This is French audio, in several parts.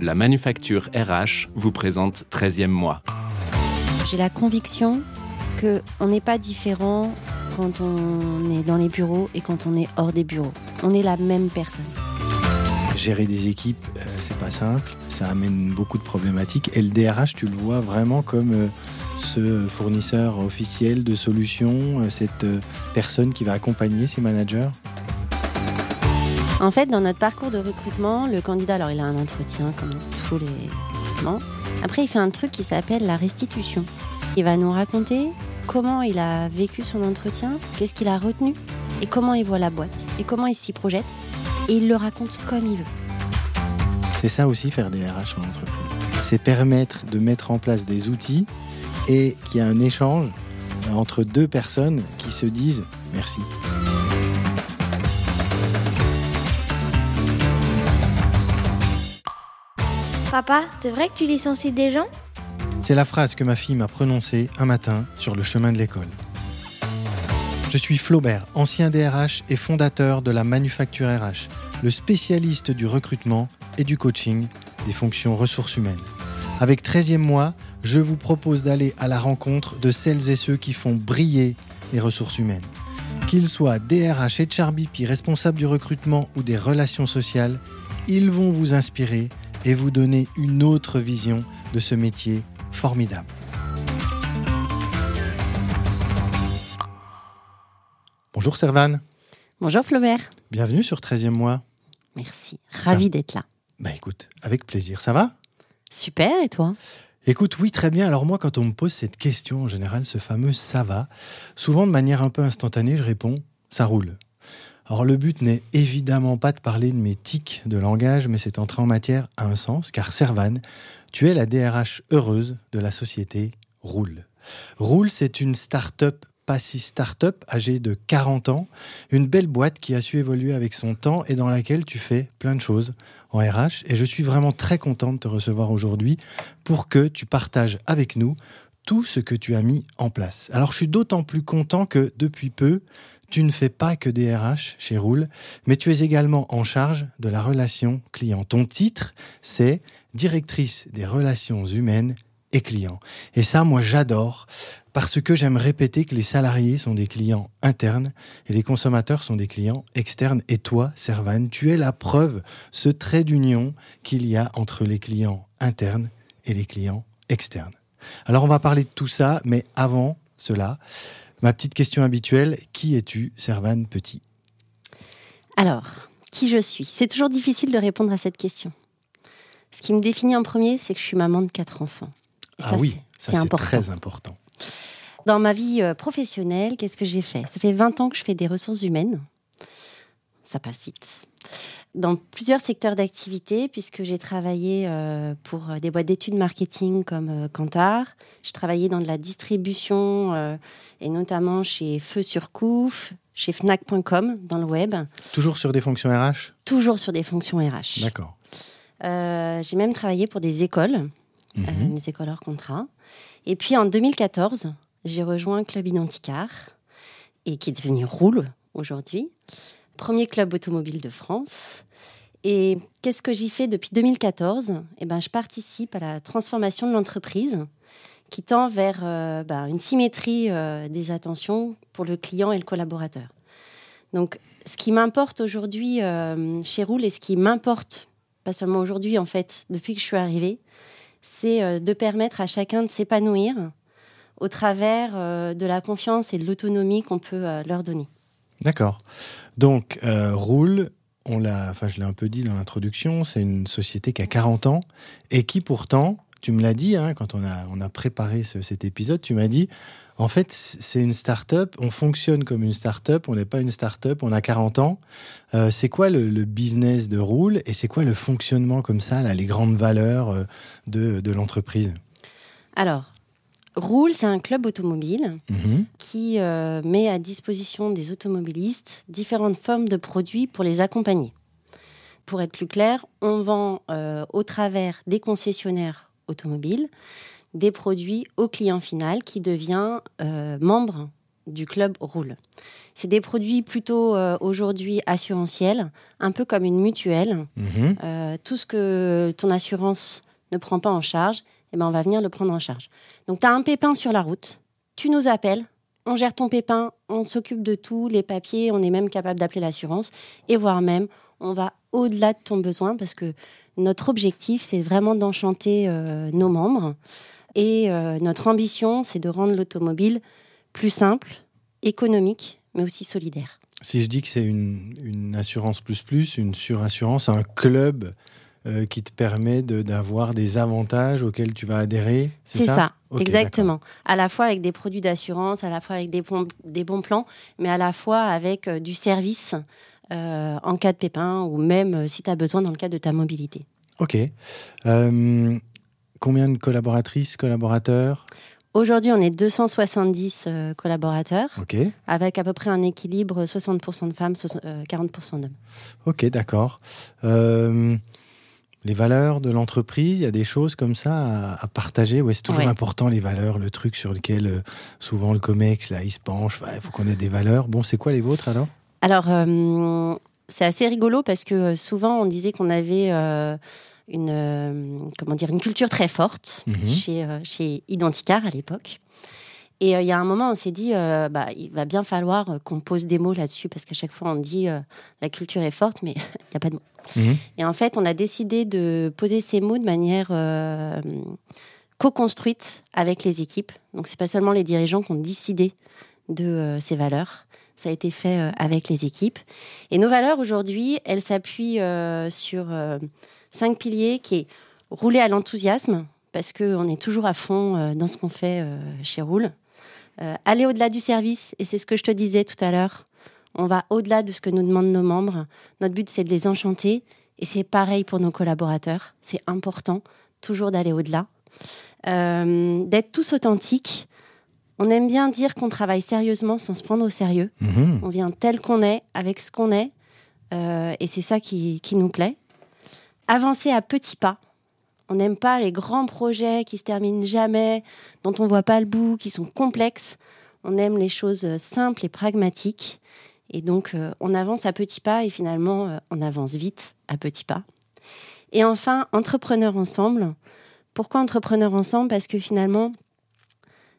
La manufacture RH vous présente 13e mois. J'ai la conviction que on n'est pas différent quand on est dans les bureaux et quand on est hors des bureaux. On est la même personne. Gérer des équipes, euh, c'est pas simple. Ça amène beaucoup de problématiques. Et le DRH, tu le vois vraiment comme euh, ce fournisseur officiel de solutions, euh, cette euh, personne qui va accompagner ses managers? En fait, dans notre parcours de recrutement, le candidat, alors il a un entretien comme tous les recrutements. Après, il fait un truc qui s'appelle la restitution. Il va nous raconter comment il a vécu son entretien, qu'est-ce qu'il a retenu, et comment il voit la boîte, et comment il s'y projette. Et il le raconte comme il veut. C'est ça aussi faire des RH en entreprise. C'est permettre de mettre en place des outils et qu'il y a un échange entre deux personnes qui se disent merci. Papa, c'est vrai que tu licencies des gens C'est la phrase que ma fille m'a prononcée un matin sur le chemin de l'école. Je suis Flaubert, ancien DRH et fondateur de la Manufacture RH, le spécialiste du recrutement et du coaching des fonctions ressources humaines. Avec 13e mois, je vous propose d'aller à la rencontre de celles et ceux qui font briller les ressources humaines. Qu'ils soient DRH et HRBP, responsables du recrutement ou des relations sociales, ils vont vous inspirer et vous donner une autre vision de ce métier formidable. Bonjour Servane, Bonjour Flaubert. bienvenue sur 13e mois. Merci. Ravi d'être là. Bah écoute, avec plaisir, ça va? Super, et toi? Écoute, oui, très bien. Alors moi, quand on me pose cette question, en général, ce fameux ça va, souvent de manière un peu instantanée, je réponds ça roule. Alors le but n'est évidemment pas de parler de mes tics de langage, mais c'est entrer en matière à un sens, car Servan, tu es la DRH heureuse de la société Roule. Roule, c'est une start-up, pas si start-up, âgée de 40 ans, une belle boîte qui a su évoluer avec son temps et dans laquelle tu fais plein de choses en RH. Et je suis vraiment très content de te recevoir aujourd'hui pour que tu partages avec nous tout ce que tu as mis en place. Alors je suis d'autant plus content que depuis peu, tu ne fais pas que des RH chez Roule, mais tu es également en charge de la relation client. Ton titre, c'est directrice des relations humaines et clients. Et ça, moi, j'adore parce que j'aime répéter que les salariés sont des clients internes et les consommateurs sont des clients externes. Et toi, Servan, tu es la preuve, ce trait d'union qu'il y a entre les clients internes et les clients externes. Alors, on va parler de tout ça, mais avant cela, ma petite question habituelle, qui es-tu, Servan Petit? Alors, qui je suis? C'est toujours difficile de répondre à cette question. Ce qui me définit en premier, c'est que je suis maman de quatre enfants. Et Ah ça, oui, c'est important. très important. Dans ma vie euh, professionnelle, qu'est-ce que j'ai fait? Ça fait 20 ans que je fais des ressources humaines. Ça passe vite. Dans plusieurs secteurs d'activité, puisque j'ai travaillé euh, pour euh, des boîtes d'études marketing comme euh, Kantar. J'ai travaillé dans de la distribution euh, et notamment chez Feu sur Couf, chez Fnac.com dans le web, Toujours sur des fonctions RH toujours sur des fonctions RH. D'accord. J'ai même travaillé pour des écoles, Mhm. des écoles hors contrat. Et puis en 2014, j'ai rejoint Club Identicar, et qui est devenu Roule aujourd'hui, premier club automobile de France. Et qu'est-ce que j'y fais depuis 2014 Eh ben, Je participe à la transformation de l'entreprise qui tend vers euh, ben, une symétrie euh, des attentions pour le client et le collaborateur. Donc, ce qui m'importe aujourd'hui euh, chez Roule et ce qui m'importe, pas seulement aujourd'hui en fait, depuis que je suis arrivée, c'est de permettre à chacun de s'épanouir au travers de la confiance et de l'autonomie qu'on peut leur donner. D'accord. Donc, euh, Roule, on l'a, enfin, je l'ai un peu dit dans l'introduction, c'est une société qui a 40 ans et qui pourtant, tu me l'as dit, hein, quand on a, on a préparé ce- cet épisode, tu m'as dit, en fait, c'est une start-up, on fonctionne comme une start-up, on n'est pas une start-up, on a 40 ans. Euh, c'est quoi le, le business de Roule et c'est quoi le fonctionnement comme ça, là, les grandes valeurs euh, de, de l'entreprise? Alors, Roule, c'est un club automobile Mhm. qui euh, met à disposition des automobilistes différentes formes de produits pour les accompagner. Pour être plus clair, on vend euh, au travers des concessionnaires automobiles des produits au client final qui devient euh, membre du club Roule. C'est des produits plutôt euh, aujourd'hui assurantiels, un peu comme une mutuelle. Mhm. Euh, tout ce que ton assurance ne prend pas en charge, eh ben, on va venir le prendre en charge. Donc, tu as un pépin sur la route, tu nous appelles, on gère ton pépin, on s'occupe de tout, les papiers, on est même capable d'appeler l'assurance, et voire même, on va au-delà de ton besoin parce que notre objectif, c'est vraiment d'enchanter euh, nos membres. Et euh, notre ambition, c'est de rendre l'automobile plus simple, économique, mais aussi solidaire. Si je dis que c'est une, une assurance plus plus, une surassurance, un club euh, qui te permet de- d'avoir des avantages auxquels tu vas adhérer, C'est ça, exactement. À la fois avec des produits d'assurance, à la fois avec des bons, des bons plans, mais à la fois avec euh, du service euh, en cas de pépin ou même si tu as besoin dans le cadre de ta mobilité. Ok. Combien de collaboratrices, collaborateurs? Aujourd'hui, on est 270 euh, collaborateurs, Ok. avec à peu près un équilibre 60% de femmes, soix- euh, 40% d'hommes. Ok, d'accord. Euh, les valeurs de l'entreprise, il y a des choses comme ça à, à partager. Ouais, c'est toujours Ouais. important les valeurs, le truc sur lequel euh, souvent le comex là, il se penche. Il faut qu'on ait des valeurs. Bon, c'est quoi les vôtres alors? Alors, euh, c'est assez rigolo parce que euh, souvent, on disait qu'on avait euh, une, comment dire, une culture très forte Mhm. chez, chez Identicar à l'époque. Et euh, il y a un moment, on s'est dit, euh, bah, il va bien falloir euh, qu'on pose des mots là-dessus parce qu'à chaque fois, on dit la culture est forte, mais il n'y a pas de mots. Mhm. Et en fait, on a décidé de poser ces mots de manière co-construite avec les équipes. Donc, c'est pas seulement les dirigeants qui ont décidé de ces valeurs. Ça a été fait avec les équipes. Et nos valeurs aujourd'hui, elles s'appuient sur cinq piliers qui est rouler à l'enthousiasme parce qu'on est toujours à fond dans ce qu'on fait chez Roule. Euh, aller au-delà du service, et c'est ce que je te disais tout à l'heure. On va au-delà de ce que nous demandent nos membres. Notre but, c'est de les enchanter. Et c'est pareil pour nos collaborateurs. C'est important, toujours d'aller au-delà. Euh, D'être tous authentiques. On aime bien dire qu'on travaille sérieusement sans se prendre au sérieux. Mhm. On vient tel qu'on est, avec ce qu'on est. Euh, et c'est ça qui, qui nous plaît. Avancer à petits pas. On n'aime pas les grands projets qui se terminent jamais, dont on voit pas le bout, qui sont complexes. On aime les choses euh, simples et pragmatiques. Et donc, euh, on avance à petits pas et finalement, euh, on avance vite à petits pas. Et enfin, entrepreneurs ensemble. Pourquoi entrepreneurs ensemble? Parce que finalement,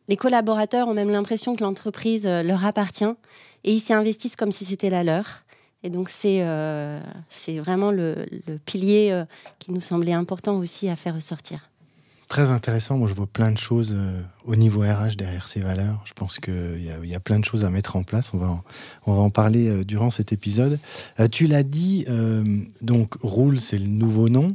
les collaborateurs ont même l'impression que l'entreprise leur appartient et ils s'y investissent comme si c'était la leur. Et donc, c'est euh, vraiment le, le pilier euh, qui nous semblait important aussi à faire ressortir. Très intéressant. Moi, je vois plein de choses euh, au niveau RH derrière ces valeurs. Je pense qu'il y, a- plein de choses à mettre en place. On va en, on va en parler euh, durant cet épisode. Euh, tu l'as dit, donc Roule, c'est le nouveau nom.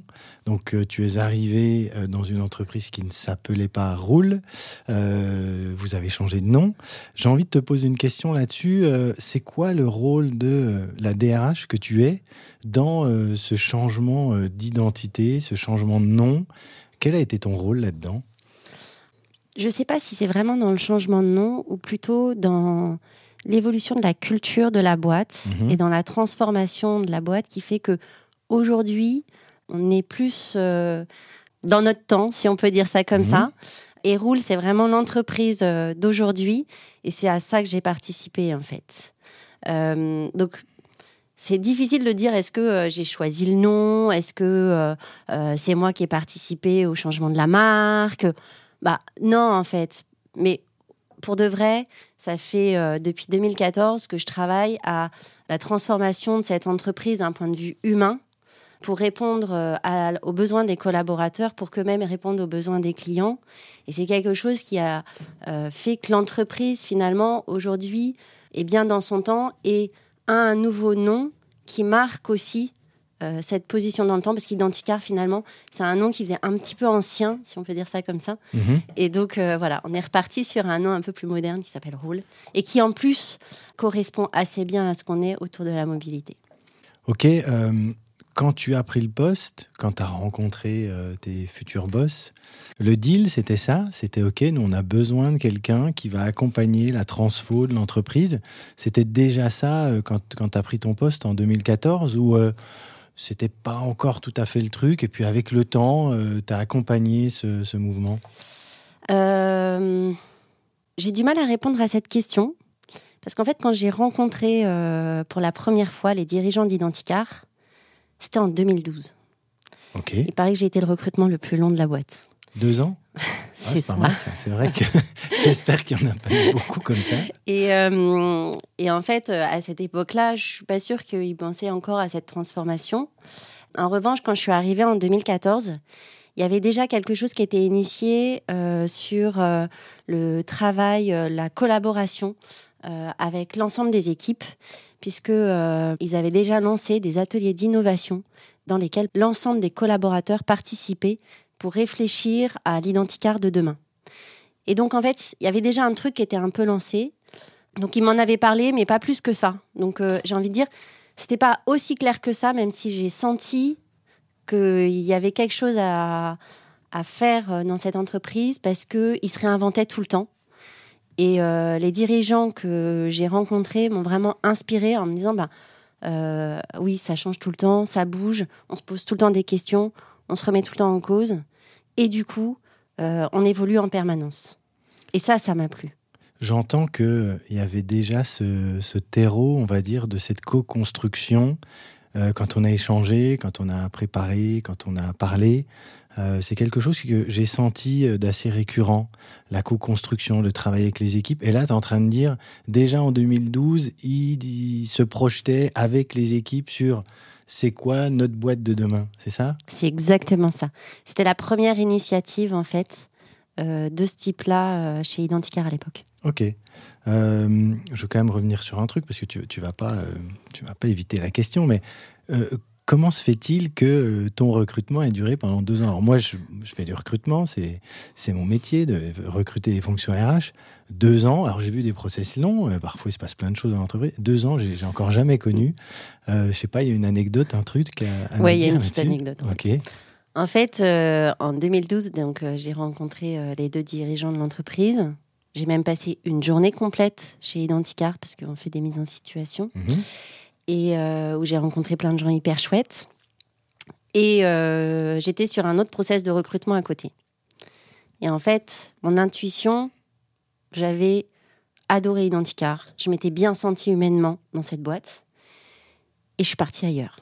Donc, tu es arrivé dans une entreprise qui ne s'appelait pas Roule. Vous avez changé de nom. J'ai envie de te poser une question là-dessus. C'est quoi le rôle de la DRH que tu es dans ce changement d'identité, ce changement de nom quel a été ton rôle là-dedans? Je ne sais pas si c'est vraiment dans le changement de nom ou plutôt dans l'évolution de la culture de la boîte Mhm. et dans la transformation de la boîte qui fait que aujourd'hui, on est plus euh, dans notre temps, si on peut dire ça comme Mhm. ça. Et Roule, c'est vraiment l'entreprise euh, d'aujourd'hui et c'est à ça que j'ai participé en fait. Euh, donc, c'est difficile de dire est-ce que euh, j'ai choisi le nom, est-ce que euh, euh, c'est moi qui ai participé au changement de la marque? Bah non en fait, mais pour de vrai, ça fait depuis 2014 que je travaille à la transformation de cette entreprise d'un point de vue humain pour répondre aux besoins des collaborateurs, pour qu'eux-mêmes répondent aux besoins des clients. Et c'est quelque chose qui a fait que l'entreprise, finalement, aujourd'hui, est bien dans son temps et a un nouveau nom qui marque aussi euh, cette position dans le temps, parce qu'Identicar, finalement, c'est un nom qui faisait un petit peu ancien, si on peut dire ça comme ça. Et donc, euh, voilà, on est reparti sur un nom un peu plus moderne qui s'appelle Roule et qui, en plus, correspond assez bien à ce qu'on est autour de la mobilité. Ok, euh, quand tu as pris le poste, quand tu as rencontré euh, tes futurs boss, le deal c'était ça, c'était ok, nous on a besoin de quelqu'un qui va accompagner la transfo de l'entreprise. C'était déjà ça euh, quand, tu as pris ton poste en 2014 ou euh, c'était pas encore tout à fait le truc et puis avec le temps, tu as accompagné ce, mouvement Euh, J'ai du mal à répondre à cette question. Parce qu'en fait, quand j'ai rencontré euh, pour la première fois les dirigeants d'Identicar, c'était en 2012. Ok. Il paraît que j'ai été le recrutement le plus long de la boîte. Deux ans? Ah, C'est pas mal, ça. C'est vrai que j'espère qu'il n'y en a pas eu beaucoup comme ça. Et, euh, et en fait, euh, à cette époque-là, je suis pas sûre qu'ils pensaient encore à cette transformation. En revanche, quand je suis arrivée en 2014, il y avait déjà quelque chose qui était initié euh, sur euh, le travail, la collaboration avec l'ensemble des équipes, puisque euh, ils avaient déjà lancé des ateliers d'innovation dans lesquels l'ensemble des collaborateurs participaient pour réfléchir à l'identicar de demain. Et donc, en fait, il y avait déjà un truc qui était un peu lancé. Donc, il m'en avait parlé, mais pas plus que ça. Donc, euh, j'ai envie de dire, c'était pas aussi clair que ça, même si j'ai senti qu'il y avait quelque chose à, à faire euh, dans cette entreprise parce qu'ils se réinventaient tout le temps. Et euh, les dirigeants que j'ai rencontrés m'ont vraiment inspiré en me disant, bah, euh, oui, ça change tout le temps, ça bouge, on se pose tout le temps des questions, on se remet tout le temps en cause. Et du coup, euh, on évolue en permanence. Et ça, ça m'a plu. J'entends qu'il y avait déjà ce, ce terreau, on va dire, de cette co-construction. quand on a échangé, quand on a préparé, quand on a parlé, euh, c'est quelque chose que j'ai senti euh, d'assez récurrent, la co-construction, le travail avec les équipes. Et là, tu es en train de dire, déjà en 2012, il, il se projetait avec les équipes sur c'est quoi notre boîte de demain, c'est ça? C'est exactement ça. C'était la première initiative, en fait, euh, de ce type-là euh, chez Identicar à l'époque. Ok. Euh, je veux quand même revenir sur un truc parce que tu, tu vas pas, tu vas pas éviter la question, mais comment se fait-il que euh, ton recrutement ait duré pendant deux ans? Alors moi, je, je fais du recrutement, c'est mon métier de recruter des fonctions RH. Deux ans. Alors j'ai vu des process longs. euh, parfois, il se passe plein de choses dans l'entreprise. Deux ans, j'ai encore jamais connu. Euh, je sais pas, il y a une anecdote, un truc. à- à Ouais, il y a une petite anecdote, en Ok. En fait, euh, en 2012, donc, j'ai rencontré les deux dirigeants de l'entreprise. J'ai même passé une journée complète chez Identicar parce qu'on fait des mises en situation. Mhm. Et euh, où j'ai rencontré plein de gens hyper chouettes. Et euh, j'étais sur un autre process de recrutement à côté. Et en fait, mon intuition, j'avais adoré Identicar. Je m'étais bien sentie humainement dans cette boîte. Et je suis partie ailleurs.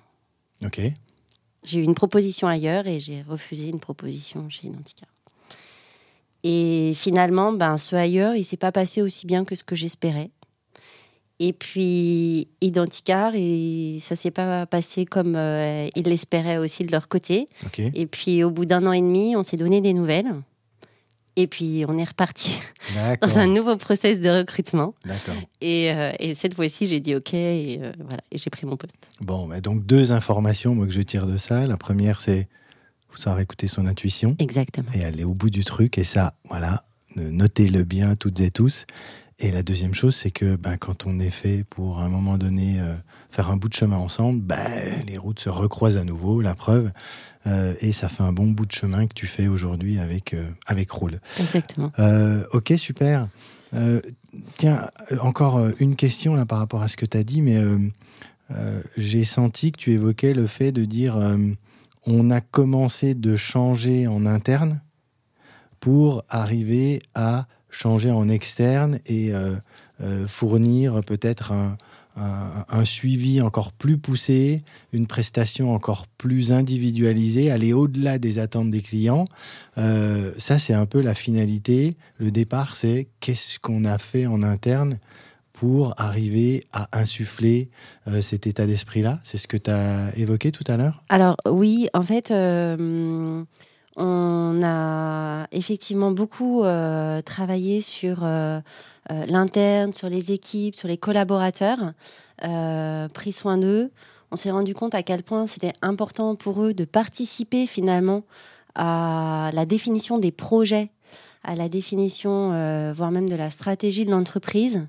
Ok. J'ai eu une proposition ailleurs et j'ai refusé une proposition chez Identicar. Et finalement, ben, ce ailleurs, il s'est pas passé aussi bien que ce que j'espérais. Et puis, Identicar, et ça s'est pas passé comme euh, ils l'espéraient aussi de leur côté. Et puis, au bout d'un an et demi, on s'est donné des nouvelles. Et puis, on est reparti dans un nouveau process de recrutement. Et, euh, et cette fois-ci, j'ai dit OK et, euh, voilà, et j'ai pris mon poste. Bon, bah donc deux informations moi, que je tire de ça. La première, c'est faut savoir écouter son intuition Exactement. et aller au bout du truc. Et ça, voilà, notez-le bien toutes et tous. Et la deuxième chose, c'est que ben, quand on est fait pour à un moment donné euh, faire un bout de chemin ensemble, ben, les routes se recroisent à nouveau, la preuve. Euh, et ça fait un bon bout de chemin que tu fais aujourd'hui avec, euh, avec Roule. Exactement. Ok, super. Tiens, encore une question là par rapport à ce que tu as dit, mais j'ai senti que tu évoquais le fait de dire on a commencé de changer en interne pour arriver à changer en externe et euh, euh, fournir peut-être un, suivi encore plus poussé, une prestation encore plus individualisée, aller au-delà des attentes des clients. Euh, ça, c'est un peu la finalité. Le départ, c'est qu'est-ce qu'on a fait en interne pour arriver à insuffler cet état d'esprit-là. C'est ce que tu as évoqué tout à l'heure? Alors oui, en fait, on a effectivement beaucoup euh, travaillé sur euh, euh, l'interne, sur les équipes, sur les collaborateurs, pris soin d'eux. On s'est rendu compte à quel point c'était important pour eux de participer finalement à la définition des projets, à la définition, voire même de la stratégie de l'entreprise,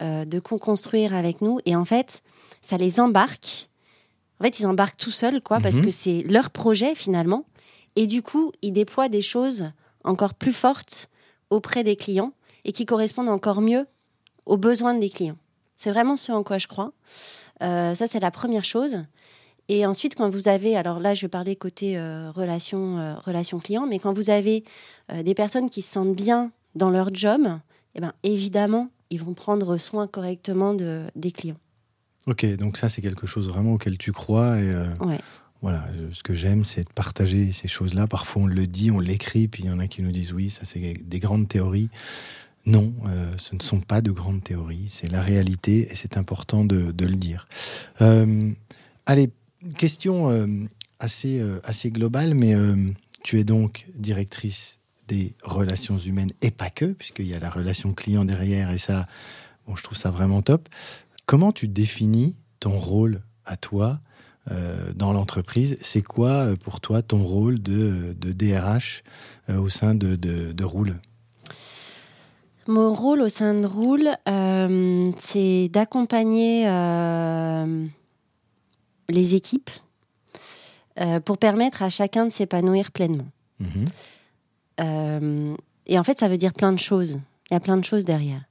de co-construire avec nous. Et en fait, ça les embarque. En fait, ils embarquent tout seuls, quoi, parce Mhm. que c'est leur projet finalement. Et du coup, ils déploient des choses encore plus fortes auprès des clients et qui correspondent encore mieux aux besoins des clients. C'est vraiment ce en quoi je crois. Euh, ça, c'est la première chose. Et ensuite, quand vous avez, alors là, je vais parler côté euh, relation, euh, relation client, mais quand vous avez des personnes qui se sentent bien dans leur job, eh ben, évidemment, ils vont prendre soin correctement de, des clients. Ok, donc ça c'est quelque chose vraiment auquel tu crois et Ouais. Voilà, euh, ce que j'aime c'est de partager ces choses-là. Parfois on le dit, on l'écrit, puis il y en a qui nous disent oui, ça c'est des grandes théories. Non, euh, ce ne sont pas de grandes théories, c'est la réalité et c'est important de, le dire. Euh, allez, question assez, assez globale, mais tu es donc directrice des relations humaines et pas que, puisqu'il y a la relation client derrière et ça, bon, je trouve ça vraiment top. Comment tu définis ton rôle à toi dans l'entreprise C'est quoi euh, pour toi ton rôle de, de DRH euh, au sein de, de, de Roule? Mon rôle au sein de Roule, euh, c'est d'accompagner euh, les équipes euh, pour permettre à chacun de s'épanouir pleinement. Mhm. Euh, et en fait, ça veut dire plein de choses. Il y a plein de choses derrière.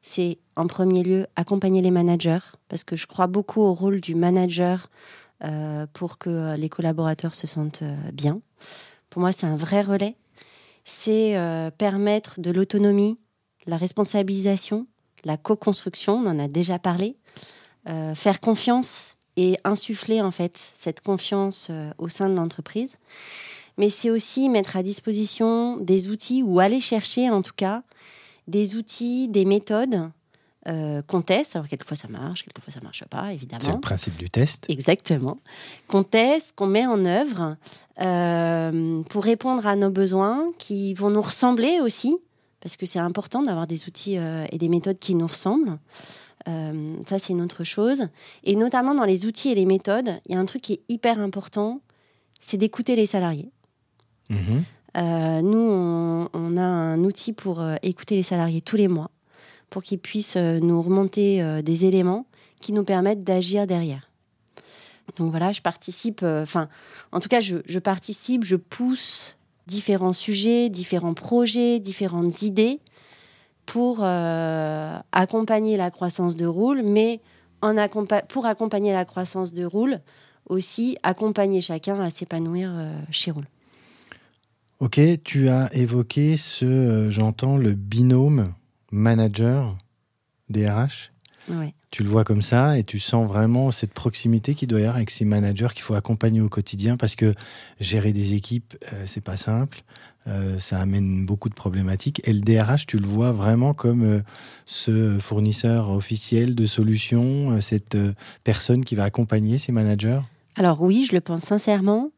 C'est en premier lieu accompagner les managers, parce que je crois beaucoup au rôle du manager euh, pour que euh, les collaborateurs se sentent euh, bien. Pour moi, c'est un vrai relais. C'est euh, permettre de l'autonomie, la responsabilisation, la co-construction, on en a déjà parlé, euh, faire confiance et insuffler en fait cette confiance euh, au sein de l'entreprise mais c'est aussi mettre à disposition des outils ou aller chercher en tout cas des outils, des méthodes euh, qu'on teste. Alors quelquefois ça marche, quelquefois ça marche pas, C'est le évidemment. principe du test. Exactement. Qu'on teste, qu'on met en œuvre euh, pour répondre à nos besoins qui vont nous ressembler aussi, parce que c'est important d'avoir des outils euh, et des méthodes qui nous ressemblent. Euh, ça, c'est une autre chose. Et notamment dans les outils et les méthodes, il y a un truc qui est hyper important, c'est d'écouter les salariés. Mhm. Nous, on, on a un outil pour écouter les salariés tous les mois, pour qu'ils puissent euh, nous remonter euh, des éléments qui nous permettent d'agir derrière. Donc voilà, je participe, euh, enfin, en tout cas, je, participe, je pousse différents sujets, différents projets, différentes idées pour accompagner la croissance de Roule, mais pour accompagner la croissance de Roule, aussi accompagner chacun à s'épanouir chez Roule. Ok, tu as évoqué ce, j'entends, le binôme manager DRH. Ouais. Tu le vois comme ça et tu sens vraiment cette proximité qu'il doit y avoir avec ces managers qu'il faut accompagner au quotidien parce que gérer des équipes, euh, c'est pas simple. Euh, ça amène beaucoup de problématiques. Et le DRH, tu le vois vraiment comme euh, ce fournisseur officiel de solutions, euh, cette personne qui va accompagner ces managers? Alors oui, je le pense sincèrement.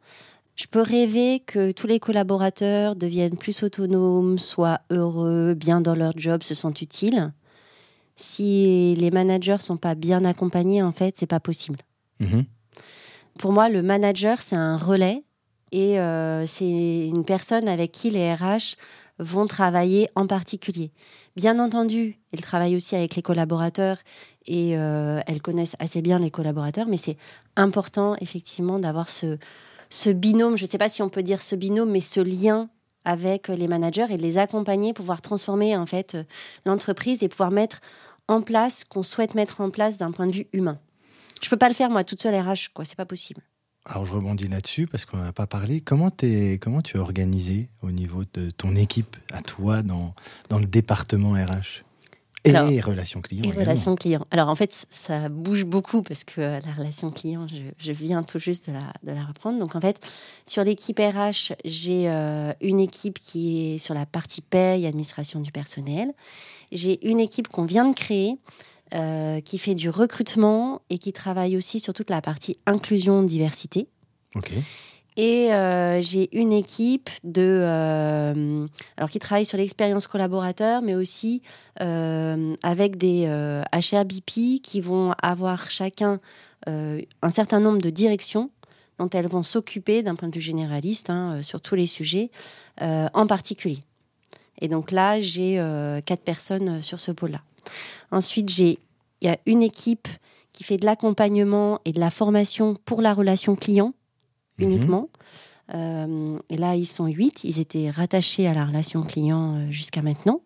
Je peux rêver que tous les collaborateurs deviennent plus autonomes, soient heureux, bien dans leur job, se sentent utiles. Si les managers sont pas bien accompagnés, en fait, c'est pas possible. Mhm. Pour moi, le manager, c'est un relais et euh, c'est une personne avec qui les RH vont travailler en particulier. Bien entendu, ils travaillent aussi avec les collaborateurs et euh, elles connaissent assez bien les collaborateurs, mais c'est important effectivement d'avoir ce, ce binôme, je ne sais pas si on peut dire ce binôme, mais ce lien avec les managers et de les accompagner pour pouvoir transformer en fait euh, l'entreprise et pouvoir mettre en place ce qu'on souhaite mettre en place d'un point de vue humain. Je peux pas le faire moi toute seule RH, quoi, c'est pas possible. Alors je rebondis là-dessus parce qu'on n'en a pas parlé. Comment, es, comment tu es organisé au niveau de ton équipe, à toi, dans, dans le département RH Et Alors, relations clients Et également. relation client. Alors en fait, ça bouge beaucoup parce que euh, la relation client, je, je viens tout juste de la, de la reprendre. Donc en fait, sur l'équipe RH, j'ai euh, une équipe qui est sur la partie paye, administration du personnel. J'ai une équipe qu'on vient de créer euh, qui fait du recrutement et qui travaille aussi sur toute la partie inclusion, diversité. Ok. Et euh, j'ai une équipe de, euh, alors qui travaille sur l'expérience collaborateur, mais aussi euh, avec des HRBP qui vont avoir chacun un certain nombre de directions dont elles vont s'occuper d'un point de vue généraliste hein, sur tous les sujets en particulier. Et donc là, j'ai quatre personnes sur ce pôle-là. Ensuite, il y a une équipe qui fait de l'accompagnement et de la formation pour la relation client Mhm. uniquement. Euh, et là, ils sont huit. Ils étaient rattachés à la relation client euh, jusqu'à maintenant.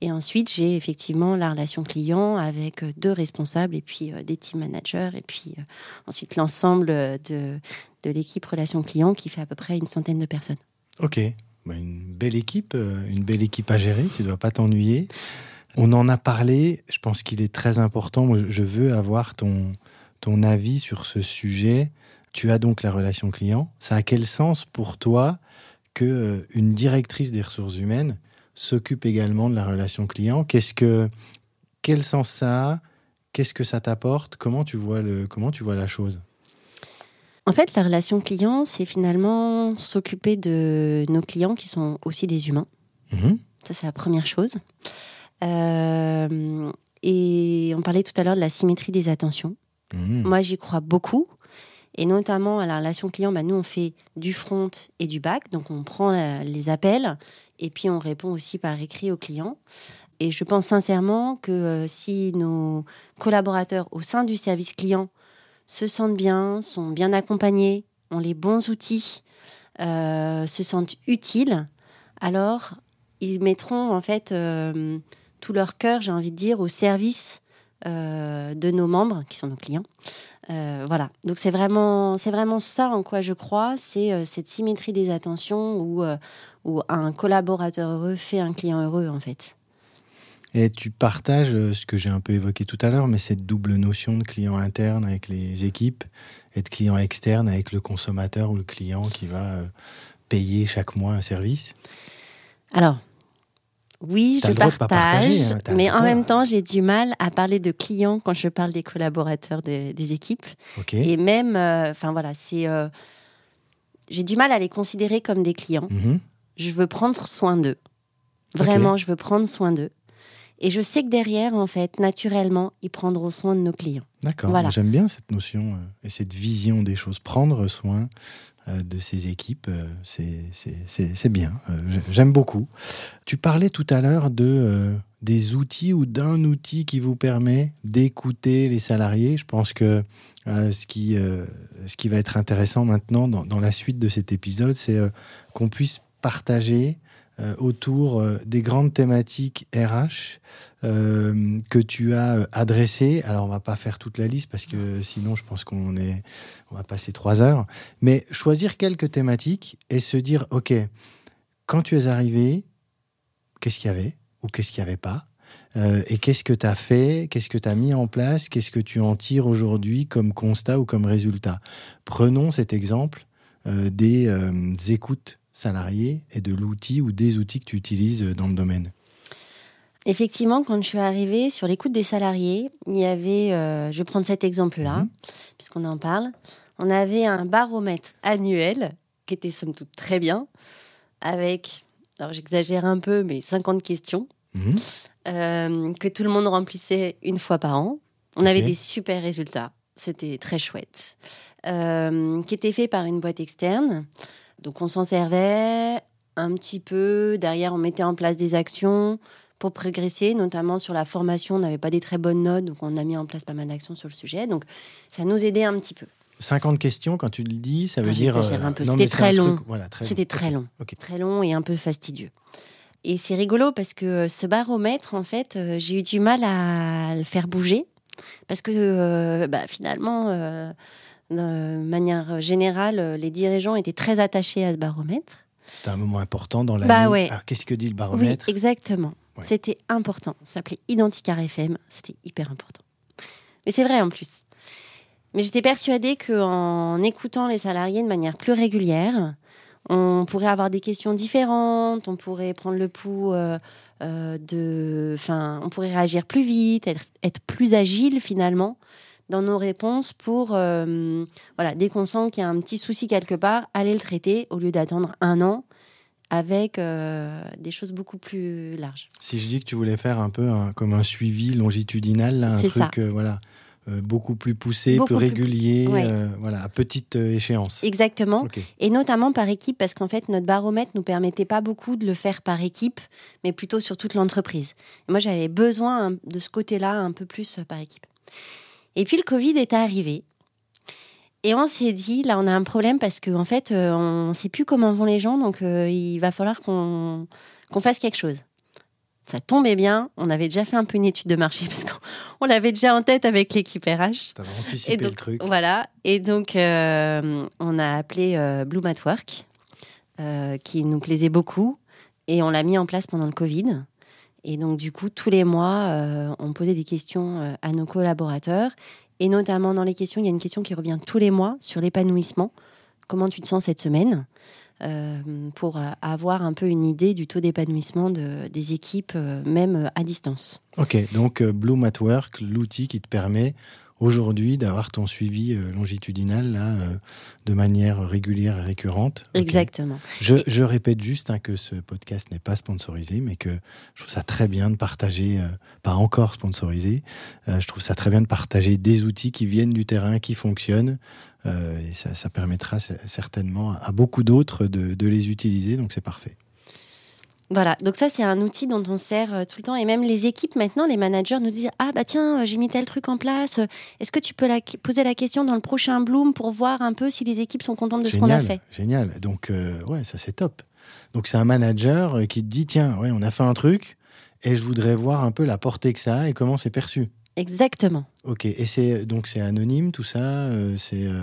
Et ensuite, j'ai effectivement la relation client avec euh, deux responsables et puis euh, des team managers. Et puis euh, ensuite, l'ensemble de, de l'équipe relation client qui fait à peu près une centaine de personnes. Ok. Bah, une belle équipe, une belle équipe à gérer. Tu dois pas t'ennuyer. On en a parlé, je pense qu'il est très important. Moi, je veux avoir ton, ton avis sur ce sujet. Tu as donc la relation client. Ça a quel sens pour toi que euh, une directrice des ressources humaines s'occupe également de la relation client? Qu'est-ce que quel sens ça a? Qu'est-ce que ça t'apporte? Comment tu vois le comment tu vois la chose? En fait, la relation client, c'est finalement s'occuper de nos clients qui sont aussi des humains. Mhm. Ça, c'est la première chose. Euh, et on parlait tout à l'heure de la symétrie des attentions. Mhm. Moi, j'y crois beaucoup. Et notamment à la relation client, bah, nous, on fait du front et du back. Donc, on prend les appels et puis on répond aussi par écrit aux clients. Et je pense sincèrement que euh, si nos collaborateurs au sein du service client se sentent bien, sont bien accompagnés, ont les bons outils, euh, se sentent utiles, alors ils mettront en fait euh, tout leur cœur, j'ai envie de dire, au service de nos membres, qui sont nos clients. Euh, voilà. Donc c'est vraiment, c'est vraiment ça en quoi je crois, c'est euh, cette symétrie des attentions où, euh, où un collaborateur heureux fait un client heureux en fait. Et tu partages ce que j'ai un peu évoqué tout à l'heure, mais cette double notion de client interne avec les équipes et de client externe avec le consommateur ou le client qui va payer chaque mois un service? Alors, oui, je partager, partage, hein, mais en même temps, j'ai du mal à parler de clients quand je parle des collaborateurs de- des équipes. Et même, euh, enfin voilà, c'est. euh, j'ai du mal à les considérer comme des clients. Mhm. Je veux prendre soin d'eux. Vraiment, je veux prendre soin d'eux. Et je sais que derrière, en fait, naturellement, ils prendront soin de nos clients. D'accord. Voilà. J'aime bien cette notion euh, et cette vision des choses. Prendre soin de ses équipes, euh, c'est- bien. Euh, j'ai- J'aime beaucoup. Tu parlais tout à l'heure de euh, des outils ou d'un outil qui vous permet d'écouter les salariés. Je pense que euh, ce, qui, euh, ce qui va être intéressant maintenant dans, dans la suite de cet épisode, c'est euh, qu'on puisse partager euh, autour euh, des grandes thématiques RH euh, que tu as euh, adressées. Alors, on va pas faire toute la liste parce que sinon, je pense qu'on est, on va passer trois heures. Mais choisir quelques thématiques et se dire, ok, quand tu es arrivé, qu'est-ce qu'il y avait ou qu'est-ce qu'il n'y avait pas Euh, et qu'est-ce que tu as fait, qu'est-ce que tu as mis en place, qu'est-ce que tu en tires aujourd'hui comme constat ou comme résultat. Prenons cet exemple euh, des euh, écoutes salariées et de l'outil ou des outils que tu utilises dans le domaine. Effectivement, quand je suis arrivée sur l'écoute des salariés, il y avait, euh, je vais prendre cet exemple-là, Mhm. puisqu'on en parle, on avait un baromètre annuel qui était somme toute très bien, avec, alors j'exagère un peu, mais 50 questions, Mhm. euh, que tout le monde remplissait une fois par an. On avait des super résultats, c'était très chouette, euh, qui était fait par une boîte externe. Donc on s'en servait un petit peu, derrière on mettait en place des actions pour progresser, notamment sur la formation, on n'avait pas des très bonnes notes, donc on a mis en place pas mal d'actions sur le sujet. Donc ça nous aidait un petit peu. 50 questions, quand tu le dis, ça veut Ah, dire. j'exagère un peu. non, C'était très long. truc- voilà, très C'était long. très long. Très long et un peu fastidieux. Et c'est rigolo parce que euh, ce baromètre, en fait, euh, j'ai eu du mal à le faire bouger. Parce que euh, bah, finalement, euh, de manière générale, euh, les dirigeants étaient très attachés à ce baromètre. C'était un moment important dans la Bah ouais. Alors, qu'est-ce que dit le Oui, baromètre? exactement. Ouais. C'était important. Ça s'appelait Identicar FM. C'était hyper important. Mais c'est vrai en plus. Mais j'étais persuadée qu'en écoutant les salariés de manière plus régulière, on pourrait avoir des questions différentes, on pourrait prendre le pouls euh, euh, de. Enfin, on pourrait réagir plus vite, être, être plus agile finalement dans nos réponses pour. euh, voilà, dès qu'on sent qu'il y a un petit souci quelque part, aller le traiter au lieu d'attendre un an avec euh, des choses beaucoup plus larges. Si je dis que tu voulais faire un peu un- comme un suivi longitudinal, là, un truc euh, voilà, euh, beaucoup plus poussé, Beaucoup plus plus- régulier, ouais. voilà, à petite échéance. Exactement. Et notamment par équipe, parce qu'en fait, notre baromètre nous permettait pas beaucoup de le faire par équipe, mais plutôt sur toute l'entreprise. Moi, j'avais besoin hein, de ce côté-là un peu plus par équipe. Et puis, le Covid est arrivé. Et on s'est dit, là, on a un problème parce qu'en en fait, euh, on ne sait plus comment vont les gens, donc euh, il va falloir qu'on qu'on fasse quelque chose. Ça tombait bien, on avait déjà fait un peu une étude de marché parce qu'on on l'avait déjà en tête avec l'équipe RH. Tu avais anticipé donc, le truc. Voilà. Et donc, euh, on a appelé Bloom at Work, qui nous plaisait beaucoup. Et on l'a mis en place pendant le Covid. Et donc, du coup, tous les mois, euh, on posait des questions euh, à nos collaborateurs. Et notamment dans les questions, il y a une question qui revient tous les mois sur l'épanouissement. Comment tu te sens cette semaine? Euh, Pour avoir un peu une idée du taux d'épanouissement de, des équipes, même à distance. Ok, donc Bloom at Work, l'outil qui te permet aujourd'hui d'avoir ton suivi euh, longitudinal là, euh, de manière régulière et récurrente. Exactement. Je, je répète juste hein, que ce podcast n'est pas sponsorisé, mais que je trouve ça très bien de partager, euh, pas encore sponsorisé, je trouve ça très bien de partager des outils qui viennent du terrain, qui fonctionnent, et ça, ça permettra certainement à beaucoup d'autres de, de les utiliser, donc c'est parfait. Voilà, donc ça c'est un outil dont on sert euh, tout le temps et même les équipes maintenant, les managers nous disent ah bah tiens euh, j'ai mis tel truc en place, euh, est-ce que tu peux la- poser la question dans le prochain Bloom pour voir un peu si les équipes sont contentes de ce qu'on a fait? génial. Donc, ouais, ça c'est top. Donc, c'est un manager qui te dit tiens, ouais, on a fait un truc, et je voudrais voir un peu la portée que ça a et comment c'est perçu. Exactement. Ok, et c'est donc c'est anonyme tout ça. c'est euh,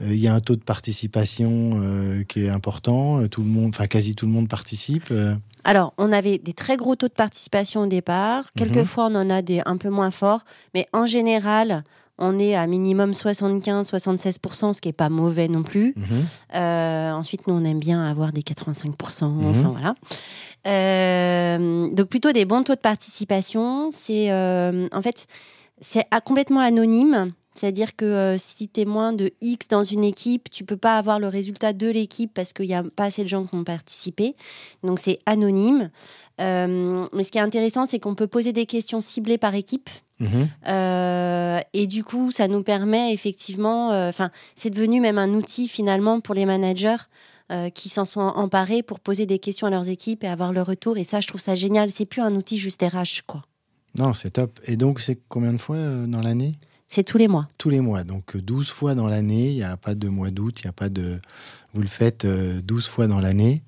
il y a un taux de participation euh, qui est important. Tout le monde, enfin quasi tout le monde participe. euh. Alors, on avait des très gros taux de participation au départ. Mhm. Quelquefois, on en a des un peu moins forts. Mais en général, on est à minimum 75-76%, ce qui est pas mauvais non plus. Mhm. Euh, ensuite, nous, on aime bien avoir des 85%. Mhm. Enfin, voilà. Euh, donc, plutôt des bons taux de participation. C'est, euh, en fait, c'est complètement anonyme. C'est-à-dire que euh, si tu es moins de X dans une équipe, tu peux pas avoir le résultat de l'équipe parce qu'il n'y a pas assez de gens qui ont participé. Donc, c'est anonyme. Euh, mais ce qui est intéressant, c'est qu'on peut poser des questions ciblées par équipe. Mhm. Euh, et du coup, ça nous permet effectivement, enfin, c'est devenu même un outil finalement pour les managers euh, qui s'en sont emparés pour poser des questions à leurs équipes et avoir le retour. Et ça, je trouve ça génial. C'est plus un outil juste RH, quoi. Non, c'est top. Et donc c'est combien de fois euh, dans l'année? C'est tous les mois. Tous les mois. Donc euh, 12 fois dans l'année. Il n'y a pas de mois d'août. Il n'y a pas de. Vous le faites euh, 12 fois dans l'année.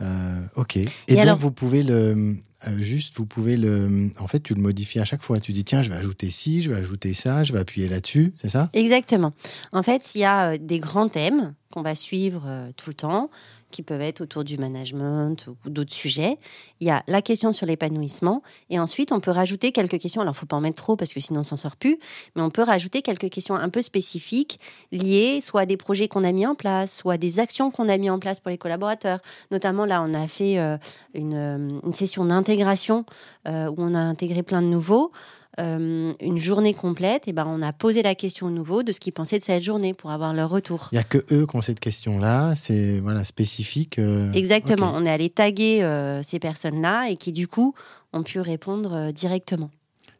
Euh, ok. Et, donc alors- vous pouvez le euh, juste, vous pouvez le. En fait, tu le modifies à chaque fois. Tu dis tiens, je vais ajouter ci, je vais ajouter ça, je vais appuyer là-dessus. C'est ça? Exactement. En fait, il y a euh, des grands thèmes qu'on va suivre euh, tout le temps, qui peuvent être autour du management ou d'autres sujets. Il y a la question sur l'épanouissement, et ensuite on peut rajouter quelques questions. Alors, faut pas en mettre trop parce que sinon on s'en sort plus, mais on peut rajouter quelques questions un peu spécifiques liées soit à des projets qu'on a mis en place, soit à des actions qu'on a mis en place pour les collaborateurs. Notamment là, on a fait euh, une, euh, une session d'intégration euh, où on a intégré plein de nouveaux euh, une journée complète, et ben on a posé la question aux nouveaux de ce qu'ils pensaient de cette journée pour avoir leur retour. Il n'y a que eux qui ont cette question-là. C'est voilà spécifique. euh, Exactement, on est allé taguer euh, ces personnes-là et qui du coup ont pu répondre directement.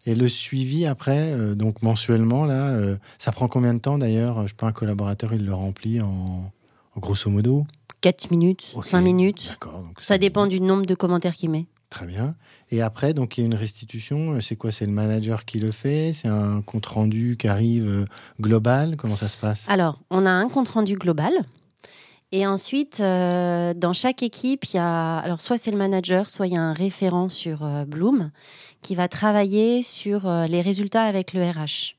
Et le suivi après, donc mensuellement, là, ça prend combien de temps d'ailleurs? Je sais pas, un collaborateur, il le remplit en, en grosso modo? 4 minutes, Ok, 5 minutes, ça dépend du nombre de commentaires qu'il met. Très bien. Et après, donc il y a une restitution. euh, C'est quoi? C'est le manager qui le fait? C'est un compte rendu qui arrive euh, global? Comment ça se passe? Alors, on a un compte-rendu global. Et ensuite, euh, dans chaque équipe, il y a, alors soit c'est le manager, soit il y a un référent sur Bloom qui va travailler sur les résultats avec le RH.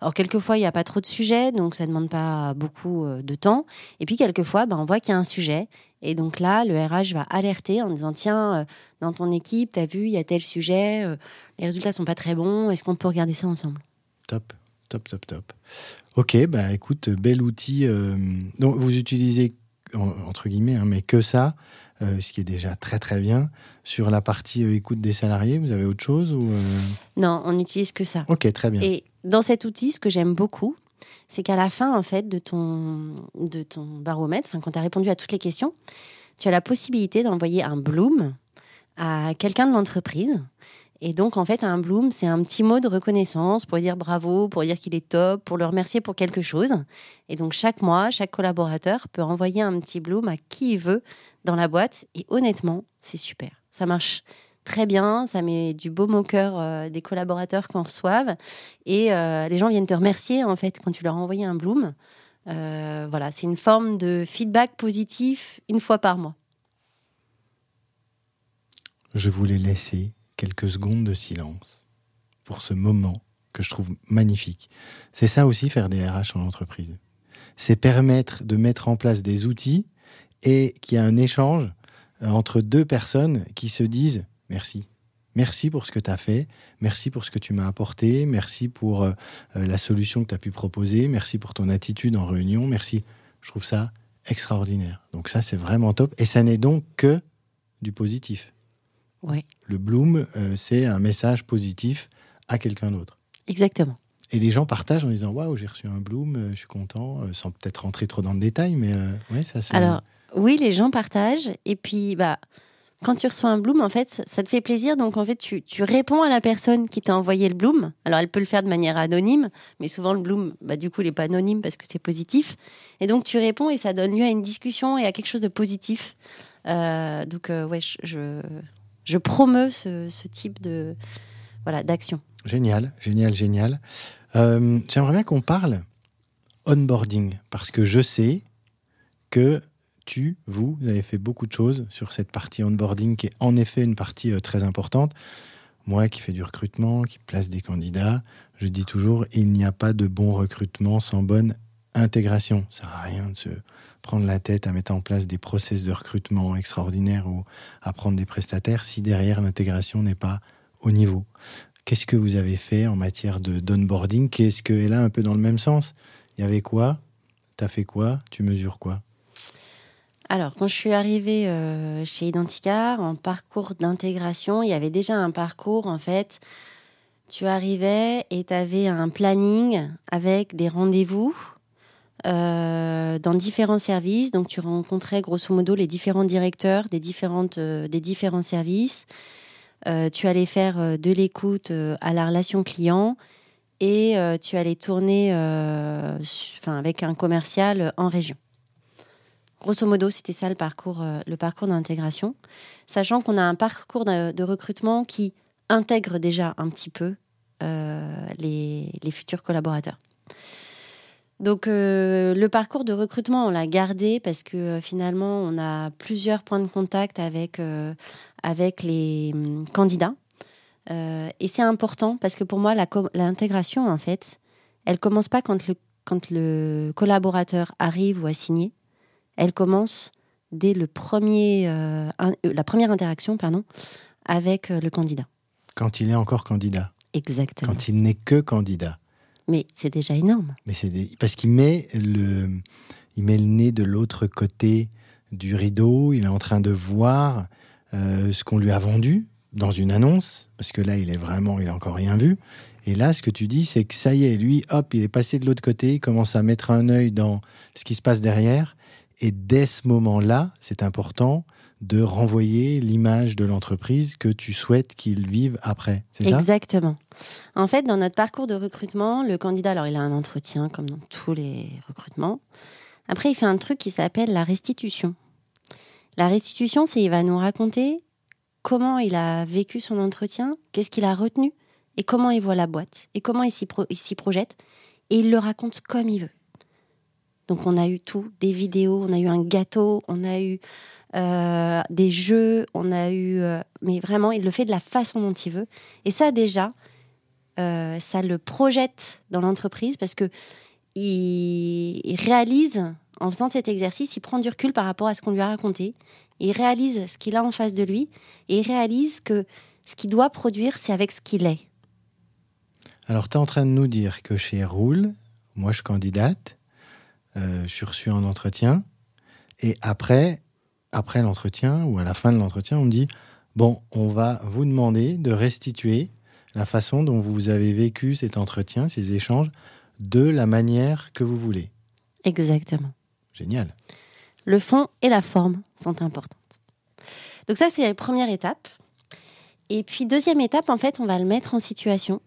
Alors quelquefois il n'y a pas trop de sujets, donc ça ne demande pas beaucoup euh, de temps. Et puis quelquefois, ben, on voit qu'il y a un sujet, et donc là le RH va alerter en disant tiens, euh, dans ton équipe, tu as vu, il y a tel sujet, euh, les résultats sont pas très bons, est-ce qu'on peut regarder ça ensemble? Top, top, top, top. Ok, bah écoute, bel outil. donc vous utilisez en- entre guillemets, hein, mais que ça, euh, ce qui est déjà très très bien. Sur la partie euh, écoute des salariés, vous avez autre chose ou euh, Non, on n'utilise que ça. Ok, très bien. Et dans cet outil, ce que j'aime beaucoup, c'est qu'à la fin, en fait, de ton, de ton baromètre, quand tu as répondu à toutes les questions, tu as la possibilité d'envoyer un bloom à quelqu'un de l'entreprise. Et donc, en fait, un bloom, c'est un petit mot de reconnaissance pour dire bravo, pour dire qu'il est top, pour le remercier pour quelque chose. Et donc, chaque mois, chaque collaborateur peut envoyer un petit bloom à qui il veut dans la boîte. Et honnêtement, c'est super. Ça marche très bien, ça met du baume au cœur euh, des collaborateurs qu'on reçoive. Et euh, les gens viennent te remercier, en fait, quand tu leur as envoyé un bloom. Euh, voilà, c'est une forme de feedback positif une fois par mois. Je voulais laisser quelques secondes de silence pour ce moment que je trouve magnifique. C'est ça aussi faire des RH en entreprise. C'est permettre de mettre en place des outils et qu'il y a un échange euh, entre deux personnes qui se disent merci. Merci pour ce que tu as fait, merci pour ce que tu m'as apporté, merci pour euh, euh, la solution que tu as pu proposer, merci pour ton attitude en réunion, merci. Je trouve ça extraordinaire. Donc ça, c'est vraiment top. Et ça n'est donc que du positif. Oui. Le bloom, euh, c'est un message positif à quelqu'un d'autre. Exactement. Et les gens partagent en disant Waouh, j'ai reçu un bloom, euh, je suis content, euh, sans peut-être rentrer trop dans le détail, mais ouais, ça c'est. Alors, oui, les gens partagent. Et puis, bah, quand tu reçois un bloom, en fait, ça- ça te fait plaisir. Donc, en fait, tu, tu réponds à la personne qui t'a envoyé le bloom. Alors, elle peut le faire de manière anonyme, mais souvent, le bloom, bah, du coup, il n'est pas anonyme parce que c'est positif. Et donc, tu réponds et ça donne lieu à une discussion et à quelque chose de positif. Euh, donc, euh, ouais, je, je, je promeus ce, ce type de voilà d'action. Génial, génial, génial. Euh, J'aimerais bien qu'on parle onboarding, parce que je sais que tu, vous, vous avez fait beaucoup de choses sur cette partie onboarding qui est en effet une partie euh, très importante. Moi qui fais du recrutement, qui place des candidats, je dis toujours, il n'y a pas de bon recrutement sans bonne intégration. Ça sert à rien de se prendre la tête à mettre en place des process de recrutement extraordinaires ou à prendre des prestataires si derrière l'intégration n'est pas au niveau. Qu'est-ce que vous avez fait en matière de d'onboarding? Qu'est-ce que est là un peu dans le même sens Il y avait quoi? T'as fait quoi? Tu mesures quoi? Alors, quand je suis arrivée euh, chez Identicar, en parcours d'intégration, il y avait déjà un parcours, en fait. Tu arrivais et tu avais un planning avec des rendez-vous dans différents services. Donc, tu rencontrais grosso modo les différents directeurs des, différentes, euh, des différents services. Euh, tu allais faire euh, de l'écoute euh, à la relation client et euh, tu allais tourner euh, enfin, avec un commercial euh, en région. Grosso modo, c'était ça le parcours, euh, le parcours d'intégration, sachant qu'on a un parcours de, recrutement qui intègre déjà un petit peu euh, les, les futurs collaborateurs. Donc euh, le parcours de recrutement, on l'a gardé parce que euh, finalement, on a plusieurs points de contact avec, euh, avec les hum, candidats. Et c'est important parce que pour moi, l'intégration, en fait, elle commence pas quand le, quand le collaborateur arrive ou a signé. Elle commence dès le premier, un- la première interaction pardon, avec le candidat. Quand il est encore candidat, Exactement. quand il n'est que candidat. Mais c'est déjà énorme. Mais c'est parce qu'il met le, il met le nez de l'autre côté du rideau. Il est en train de voir euh, ce qu'on lui a vendu dans une annonce, parce que là, il est vraiment, il a encore rien vu. Et là, ce que tu dis, c'est que ça y est, lui, hop, il est passé de l'autre côté, il commence à mettre un œil dans ce qui se passe derrière. Et dès ce moment-là, c'est important de renvoyer l'image de l'entreprise que tu souhaites qu'il vive après. C'est ça? Exactement. En fait, dans notre parcours de recrutement, le candidat, alors il a un entretien comme dans tous les recrutements. Après, il fait un truc qui s'appelle la restitution. La restitution, c'est il va nous raconter comment il a vécu son entretien, qu'est-ce qu'il a retenu et comment il voit la boîte et comment il s'y pro- il s'y projette. Et il le raconte comme il veut. Donc on a eu tout, des vidéos, on a eu un gâteau, on a eu euh, des jeux, on a eu... euh, mais vraiment, il le fait de la façon dont il veut. Et ça déjà, euh, ça le projette dans l'entreprise parce que il, réalise, en faisant cet exercice, il prend du recul par rapport à ce qu'on lui a raconté. Il réalise ce qu'il a en face de lui et il réalise que ce qu'il doit produire, c'est avec ce qu'il est. Alors, tu es en train de nous dire que chez Roule, moi je candidate, euh, je suis reçu en entretien, et après, après l'entretien, ou à la fin de l'entretien, on me dit, bon, on va vous demander de restituer la façon dont vous avez vécu cet entretien, ces échanges, de la manière que vous voulez. Exactement. Génial. Le fond et la forme sont importantes. Donc ça, c'est la première étape. Et puis deuxième étape, en fait, on va le mettre en situation.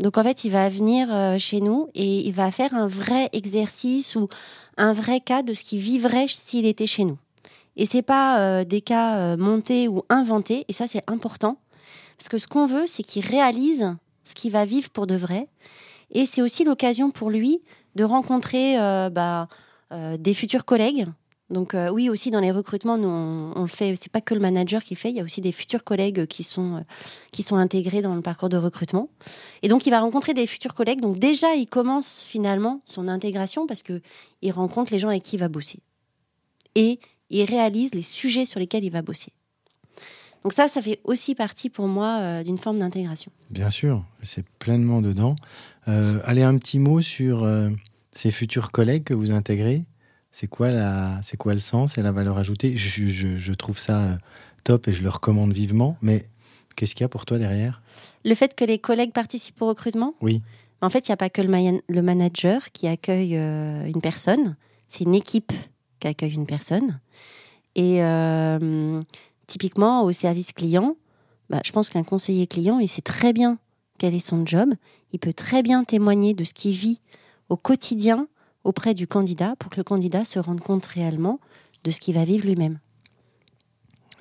Donc en fait, il va venir euh, chez nous et il va faire un vrai exercice ou un vrai cas de ce qu'il vivrait s'il était chez nous. Et c'est pas euh, des cas euh, montés ou inventés. Et ça, c'est important parce que ce qu'on veut, c'est qu'il réalise ce qu'il va vivre pour de vrai. Et c'est aussi l'occasion pour lui de rencontrer bah, des futurs collègues. Donc euh, oui, aussi dans les recrutements, nous on, le fait. C'est pas que le manager qui le fait. Il y a aussi des futurs collègues qui sont euh, qui sont intégrés dans le parcours de recrutement. Et donc il va rencontrer des futurs collègues. Donc déjà, il commence finalement son intégration parce que il rencontre les gens avec qui il va bosser et il réalise les sujets sur lesquels il va bosser. Donc ça, ça fait aussi partie pour moi euh, d'une forme d'intégration. Bien sûr, c'est pleinement dedans. Allez, un petit mot sur ces futurs collègues que vous intégrez. C'est quoi, la, c'est quoi le sens et la valeur ajoutée? Je, je- je trouve ça euh, top et je le recommande vivement. Mais qu'est-ce qu'il y a pour toi derrière? Le fait que les collègues participent au recrutement, Oui. en fait, il n'y a pas que le manager qui accueille euh, une personne, c'est une équipe qui accueille une personne. Et euh, typiquement, au service client, bah, je pense qu'un conseiller client, il sait très bien quel est son job, il peut très bien témoigner de ce qu'il vit au quotidien auprès du candidat pour que le candidat se rende compte réellement de ce qu'il va vivre lui-même.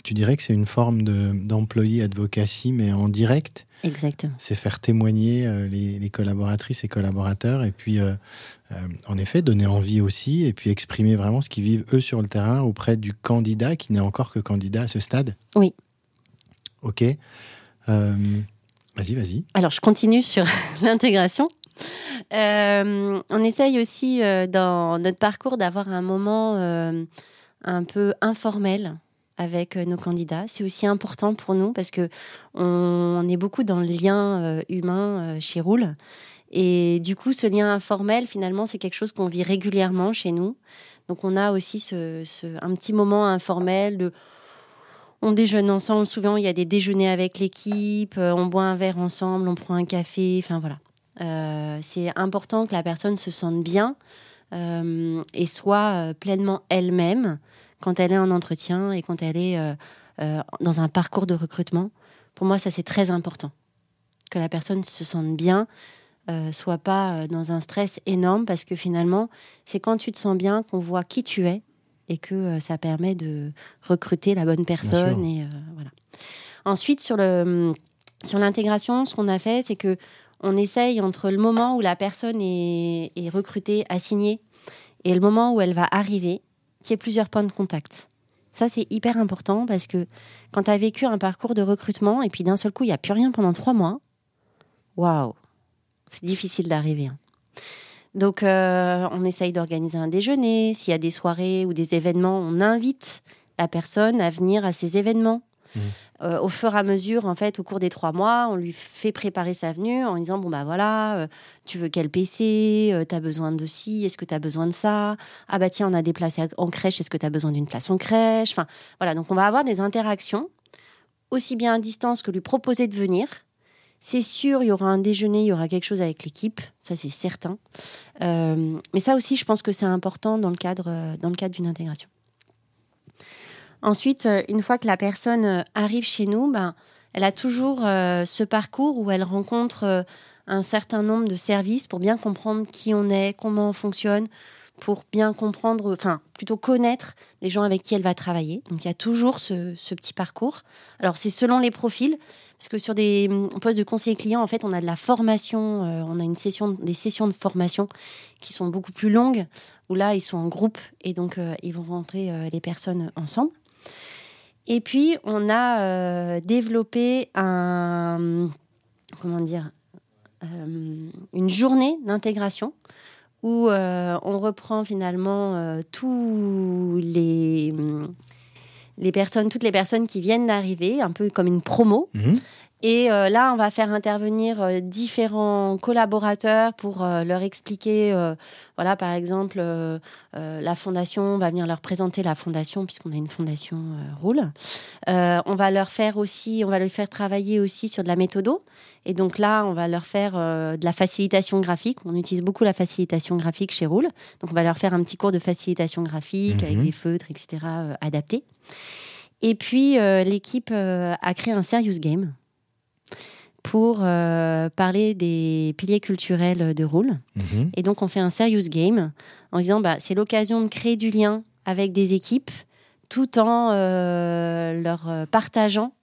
Tu dirais que c'est une forme de, d'employé advocacy, mais en direct. Exactement. C'est faire témoigner euh, les, les collaboratrices et collaborateurs. Et puis, euh, euh, en effet, donner envie aussi. Et puis exprimer vraiment ce qu'ils vivent, eux, sur le terrain, auprès du candidat qui n'est encore que candidat à ce stade. Oui. Ok. Vas-y, vas-y. Alors, je continue sur l'intégration. Euh, on essaye aussi euh, dans notre parcours d'avoir un moment euh, un peu informel avec euh, nos candidats. C'est aussi important pour nous parce que on, est beaucoup dans le lien euh, humain euh, chez Roule. Et du coup, ce lien informel, finalement, c'est quelque chose qu'on vit régulièrement chez nous. Donc, on a aussi ce, ce- un petit moment informel de on déjeune ensemble. Souvent, il y a des déjeuners avec l'équipe. On boit un verre ensemble, on prend un café. Enfin voilà. Euh, c'est important que la personne se sente bien euh, et soit euh, pleinement elle-même quand elle est en entretien et quand elle est dans un parcours de recrutement. Pour moi, ça c'est très important que la personne se sente bien, euh, soit pas dans un stress énorme parce que finalement, c'est quand tu te sens bien qu'on voit qui tu es et que euh, ça permet de recruter la bonne personne. Et, euh, voilà. Ensuite, sur le sur l'intégration, ce qu'on a fait, c'est que on essaye entre le moment où la personne est, recrutée, assignée, et le moment où elle va arriver, qu'il y ait plusieurs points de contact. Ça, c'est hyper important parce que quand tu as vécu un parcours de recrutement et puis d'un seul coup, il n'y a plus rien pendant trois mois, waouh, c'est difficile d'arriver. hein. Donc, euh, on essaye d'organiser un déjeuner. S'il y a des soirées ou des événements, on invite la personne à venir à ces événements. Euh, au fur et à mesure, en fait, au cours des trois mois, on lui fait préparer sa venue en disant bon bah voilà, euh, tu veux quel PC, tu as besoin de ci, est-ce que tu as besoin de ça? Ah bah tiens, on a des places en crèche, est-ce que tu as besoin d'une place en crèche? Enfin voilà, donc on va avoir des interactions aussi bien à distance que lui proposer de venir. C'est sûr, il y aura un déjeuner, il y aura quelque chose avec l'équipe, ça c'est certain. Euh, mais ça aussi, je pense que c'est important dans le cadre, euh, dans le cadre d'une intégration. Ensuite, euh, une fois que la personne euh, arrive chez nous, ben, elle a toujours euh, ce parcours où elle rencontre un certain nombre de services pour bien comprendre qui on est, comment on fonctionne, pour bien comprendre, enfin plutôt connaître les gens avec qui elle va travailler. Donc il y a toujours ce, petit parcours. Alors c'est selon les profils, parce que sur des hum, postes de conseiller client, en fait, on a de la formation, on a une session, des sessions de formation qui sont beaucoup plus longues, où là ils sont en groupe et donc ils vont rentrer les personnes ensemble. Et puis on a euh, développé un comment dire euh, une journée d'intégration où euh, on reprend finalement tous les les personnes, toutes les personnes qui viennent d'arriver, un peu comme une promo. Mhm. Et euh, là, on va faire intervenir euh, différents collaborateurs pour euh, leur expliquer, voilà, par exemple, la fondation, on va venir leur présenter la fondation, puisqu'on a une fondation Roule. On va leur faire aussi, on va les faire travailler aussi sur de la méthodo. Et donc là, on va leur faire de la facilitation graphique. On utilise beaucoup la facilitation graphique chez Roule. Donc on va leur faire un petit cours de facilitation graphique avec Mhm. des feutres, etc., adaptés. Et puis, l'équipe a créé un serious game pour euh, parler des piliers culturels de Roule. Mhm. Et donc, on fait un serious game en disant bah, c'est l'occasion de créer du lien avec des équipes tout en euh, leur partageant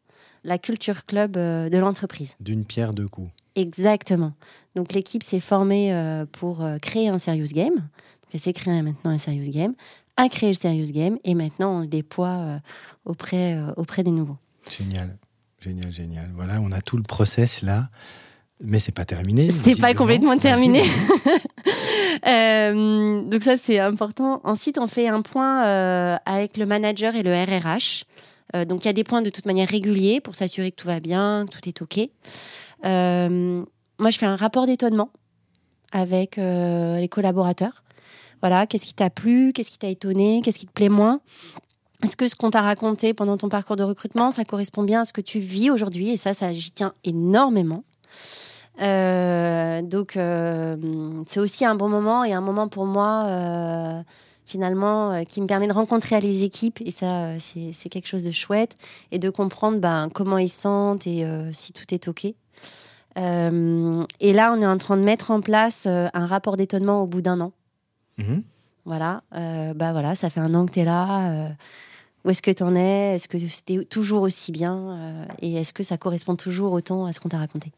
la culture club euh, de l'entreprise. D'une pierre deux coups. Exactement. Donc, l'équipe s'est formée euh, pour créer un serious game. Donc, elle s'est créée maintenant un serious game, a créé le serious game et maintenant on le déploie auprès, auprès des nouveaux. Génial. Génial, génial. Voilà, on a tout le process là. Mais c'est pas terminé. C'est pas complètement terminé. Euh, donc ça, c'est important. Ensuite, on fait un point euh, avec le manager et le RRH Euh, donc il y a des points de toute manière réguliers pour s'assurer que tout va bien, que tout est OK. Moi, je fais un rapport d'étonnement avec les collaborateurs. Voilà, qu'est-ce qui t'a plu, qu'est-ce qui t'a étonné, qu'est-ce qui te plaît moins. Est-ce que ce qu'on t'a raconté pendant ton parcours de recrutement, ça correspond bien à ce que tu vis aujourd'hui Et ça, ça j'y tiens énormément. donc, c'est aussi un bon moment et un moment pour moi finalement, euh, qui me permet de rencontrer les équipes. Et ça, euh, c'est quelque chose de chouette. Et de comprendre ben, comment ils sentent et euh, si tout est OK. et là, on est en train de mettre en place un rapport d'étonnement au bout d'un an. Mhm. Voilà, bah voilà, ça fait un an que tu es là. Où est-ce que tu en es? Est-ce que c'était toujours aussi bien Et est-ce que ça correspond toujours autant à ce qu'on t'a raconté?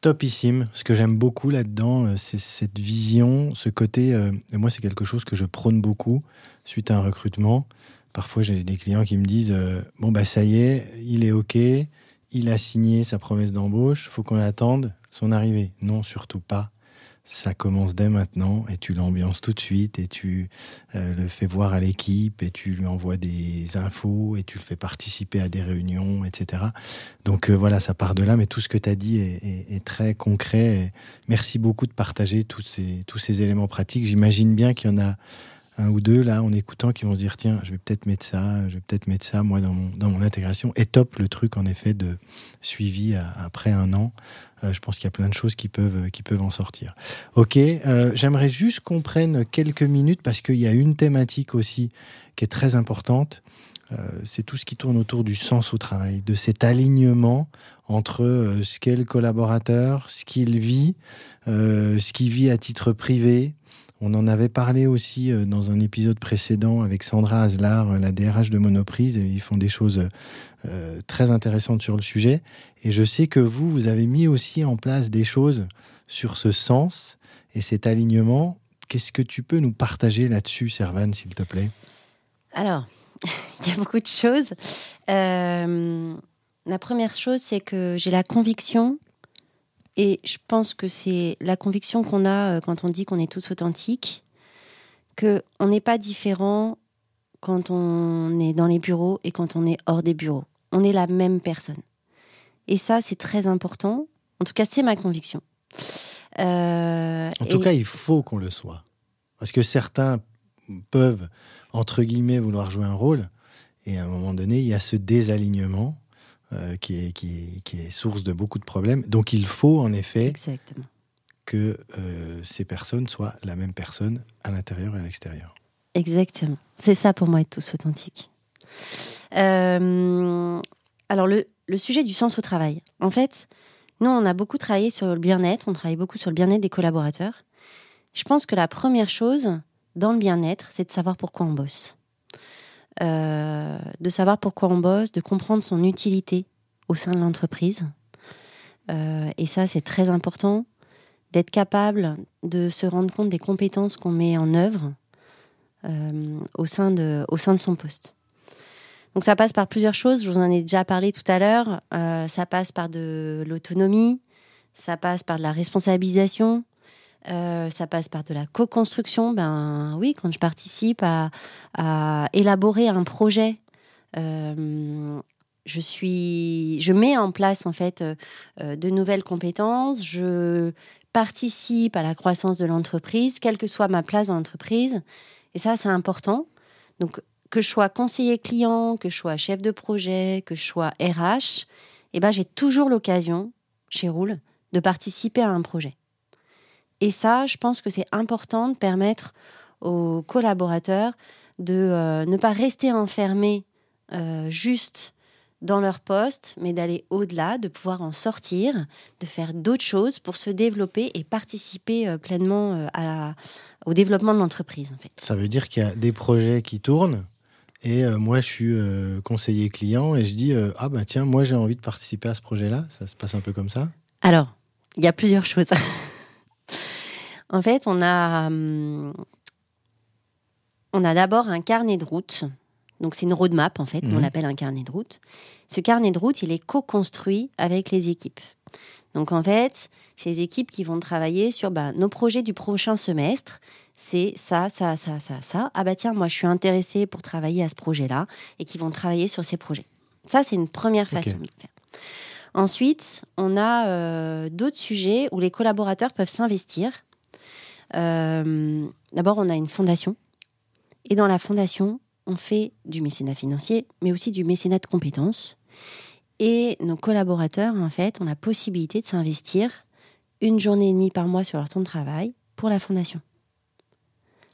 Topissime. Ce que j'aime beaucoup là-dedans, euh, c'est cette vision, ce côté. Euh, et moi, c'est quelque chose que je prône beaucoup suite à un recrutement. Parfois, j'ai des clients qui me disent euh, Bon, bah, ça y est, il est OK, il a signé sa promesse d'embauche, faut qu'on attende son arrivée. Non, surtout pas ça commence dès maintenant et tu l'ambiances tout de suite et tu euh, le fais voir à l'équipe et tu lui envoies des infos et tu le fais participer à des réunions, etc. Donc euh, voilà, ça part de là, mais tout ce que tu as dit est, très concret. merci beaucoup de partager tous ces, tous ces éléments pratiques. J'imagine bien qu'il y en a un ou deux là en écoutant qui vont se dire tiens je vais peut-être mettre ça je vais peut-être mettre ça moi dans mon, dans mon intégration. Et top le truc en effet de suivi après un an. Euh, je pense qu'il y a plein de choses qui peuvent qui peuvent en sortir. Ok euh, j'aimerais juste qu'on prenne quelques minutes parce qu'il y a une thématique aussi qui est très importante. Euh, c'est tout ce qui tourne autour du sens au travail de cet alignement entre ce qu'est le collaborateur ce qu'il vit ce qu'il vit à titre privé on en avait parlé aussi euh, dans un épisode précédent avec Sandra Aslar, euh, la DRH de Monoprise. ils font des choses euh, très intéressantes sur le sujet. Et je sais que vous, vous avez mis aussi en place des choses sur ce sens et cet alignement. Qu'est-ce que tu peux nous partager là-dessus, Servan, s'il te plaît? Alors, il y a beaucoup de choses. la première chose, c'est que j'ai la conviction et je pense que c'est la conviction qu'on a euh, quand on dit qu'on est tous authentiques, qu'on n'est pas différent quand on est dans les bureaux et quand on est hors des bureaux. On est la même personne. Et ça, c'est très important. En tout cas, c'est ma conviction. Euh, en tout cas, il faut qu'on le soit. Parce que certains peuvent, entre guillemets, vouloir jouer un rôle. Et à un moment donné, il y a ce désalignement euh, qui, est, qui, est, source de beaucoup de problèmes. Donc il faut en effet que euh, ces personnes soient la même personne à l'intérieur et à l'extérieur. Exactement. C'est ça pour moi être tous authentiques. Euh, alors le, le, sujet du sens au travail. En fait, nous, on a beaucoup travaillé sur le bien-être, on travaille beaucoup sur le bien-être des collaborateurs. Je pense que la première chose dans le bien-être, c'est de savoir pourquoi on bosse. Euh, de savoir pourquoi on bosse, de comprendre son utilité au sein de l'entreprise. Euh, et ça, c'est très important, d'être capable de se rendre compte des compétences qu'on met en œuvre euh, au, sein de, au sein de son poste. Donc ça passe par plusieurs choses, je vous en ai déjà parlé tout à l'heure, ça passe par de l'autonomie, ça passe par de la responsabilisation, euh, ça passe par de la co-construction. Ben oui, quand je participe à, élaborer un projet, euh, je suis, je mets en place en fait euh, de nouvelles compétences. Je participe à la croissance de l'entreprise, quelle que soit ma place dans l'entreprise. Et ça, c'est important. Donc que je sois conseiller client, que je sois chef de projet, que je sois RH, eh ben, j'ai toujours l'occasion, chez Roule, de participer à un projet. Et ça, je pense que c'est important de permettre aux collaborateurs de euh, ne pas rester enfermés euh, juste dans leur poste, mais d'aller au-delà, de pouvoir en sortir, de faire d'autres choses pour se développer et participer euh, pleinement au développement de l'entreprise. En fait. Ça veut dire qu'il y a des projets qui tournent. Et moi, je suis conseiller client et je dis Ah, ben tiens, moi, j'ai envie de participer à ce projet-là. Ça se passe un peu comme ça Alors, il y a plusieurs choses. En fait, on a, hum, on a d'abord un carnet de route. Donc, c'est une roadmap, en fait. On mhm. l'appelle un carnet de route. Ce carnet de route, il est co-construit avec les équipes. Donc, en fait, c'est les équipes qui vont travailler sur bah, nos projets du prochain semestre. C'est ça, ça, ça, ça, ça. Ah bah tiens, moi, je suis intéressée pour travailler à ce projet-là et qui vont travailler sur ces projets. Ça, c'est une première façon de faire. Ensuite, on a euh, d'autres sujets où les collaborateurs peuvent s'investir. Euh, D'abord, on a une fondation. Et dans la fondation, on fait du mécénat financier, mais aussi du mécénat de compétences. Et nos collaborateurs, en fait, ont la possibilité de s'investir une journée et demie par mois sur leur temps de travail pour la fondation.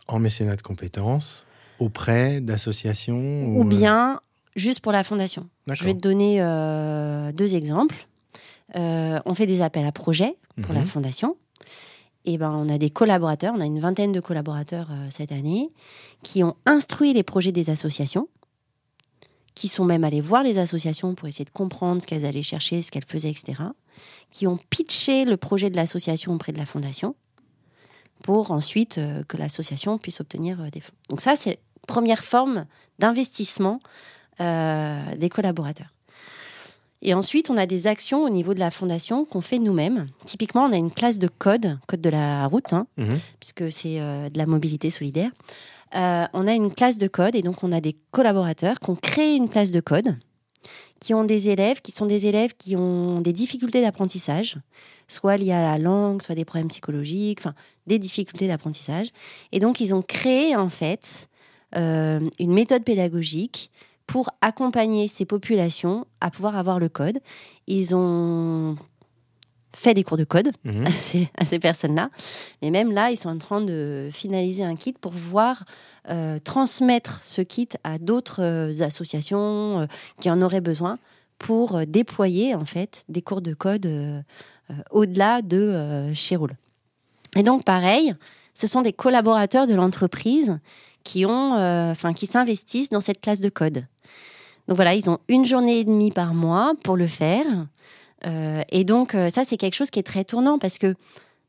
En mécénat de compétences, auprès d'associations Ou euh, bien juste pour la fondation. Je vais te donner euh, deux exemples. Euh, on fait des appels à projets pour Mhm. la fondation. Et ben, on a des collaborateurs, on a une vingtaine de collaborateurs euh, cette année, qui ont instruit les projets des associations, qui sont même allés voir les associations pour essayer de comprendre ce qu'elles allaient chercher, ce qu'elles faisaient, etc. Qui ont pitché le projet de l'association auprès de la fondation pour ensuite euh, que l'association puisse obtenir euh, des fonds. Donc ça, c'est première forme d'investissement des collaborateurs. Et ensuite, on a des actions au niveau de la fondation qu'on fait nous-mêmes. Typiquement, on a une classe de code, code de la route, hein, Mhm. puisque c'est euh, de la mobilité solidaire. Euh, on a une classe de code et donc on a des collaborateurs qui ont créé une classe de code, qui ont des élèves, qui sont des élèves qui ont des difficultés d'apprentissage, soit liées à la langue, soit des problèmes psychologiques, enfin des difficultés d'apprentissage. Et donc ils ont créé en fait euh, une méthode pédagogique pour accompagner ces populations à pouvoir avoir le code. Ils ont fait des cours de code Mhm. à ces, personnes-là. Mais même là, ils sont en train de finaliser un kit pour pouvoir euh, transmettre ce kit à d'autres euh, associations euh, qui en auraient besoin pour euh, déployer en fait des cours de code au-delà de chez Roule. Et donc pareil, ce sont des collaborateurs de l'entreprise qui ont, euh, qui s'investissent dans cette classe de code. Donc voilà, ils ont une journée et demie par mois pour le faire. Euh, et donc, euh, ça, c'est quelque chose qui est très tournant parce que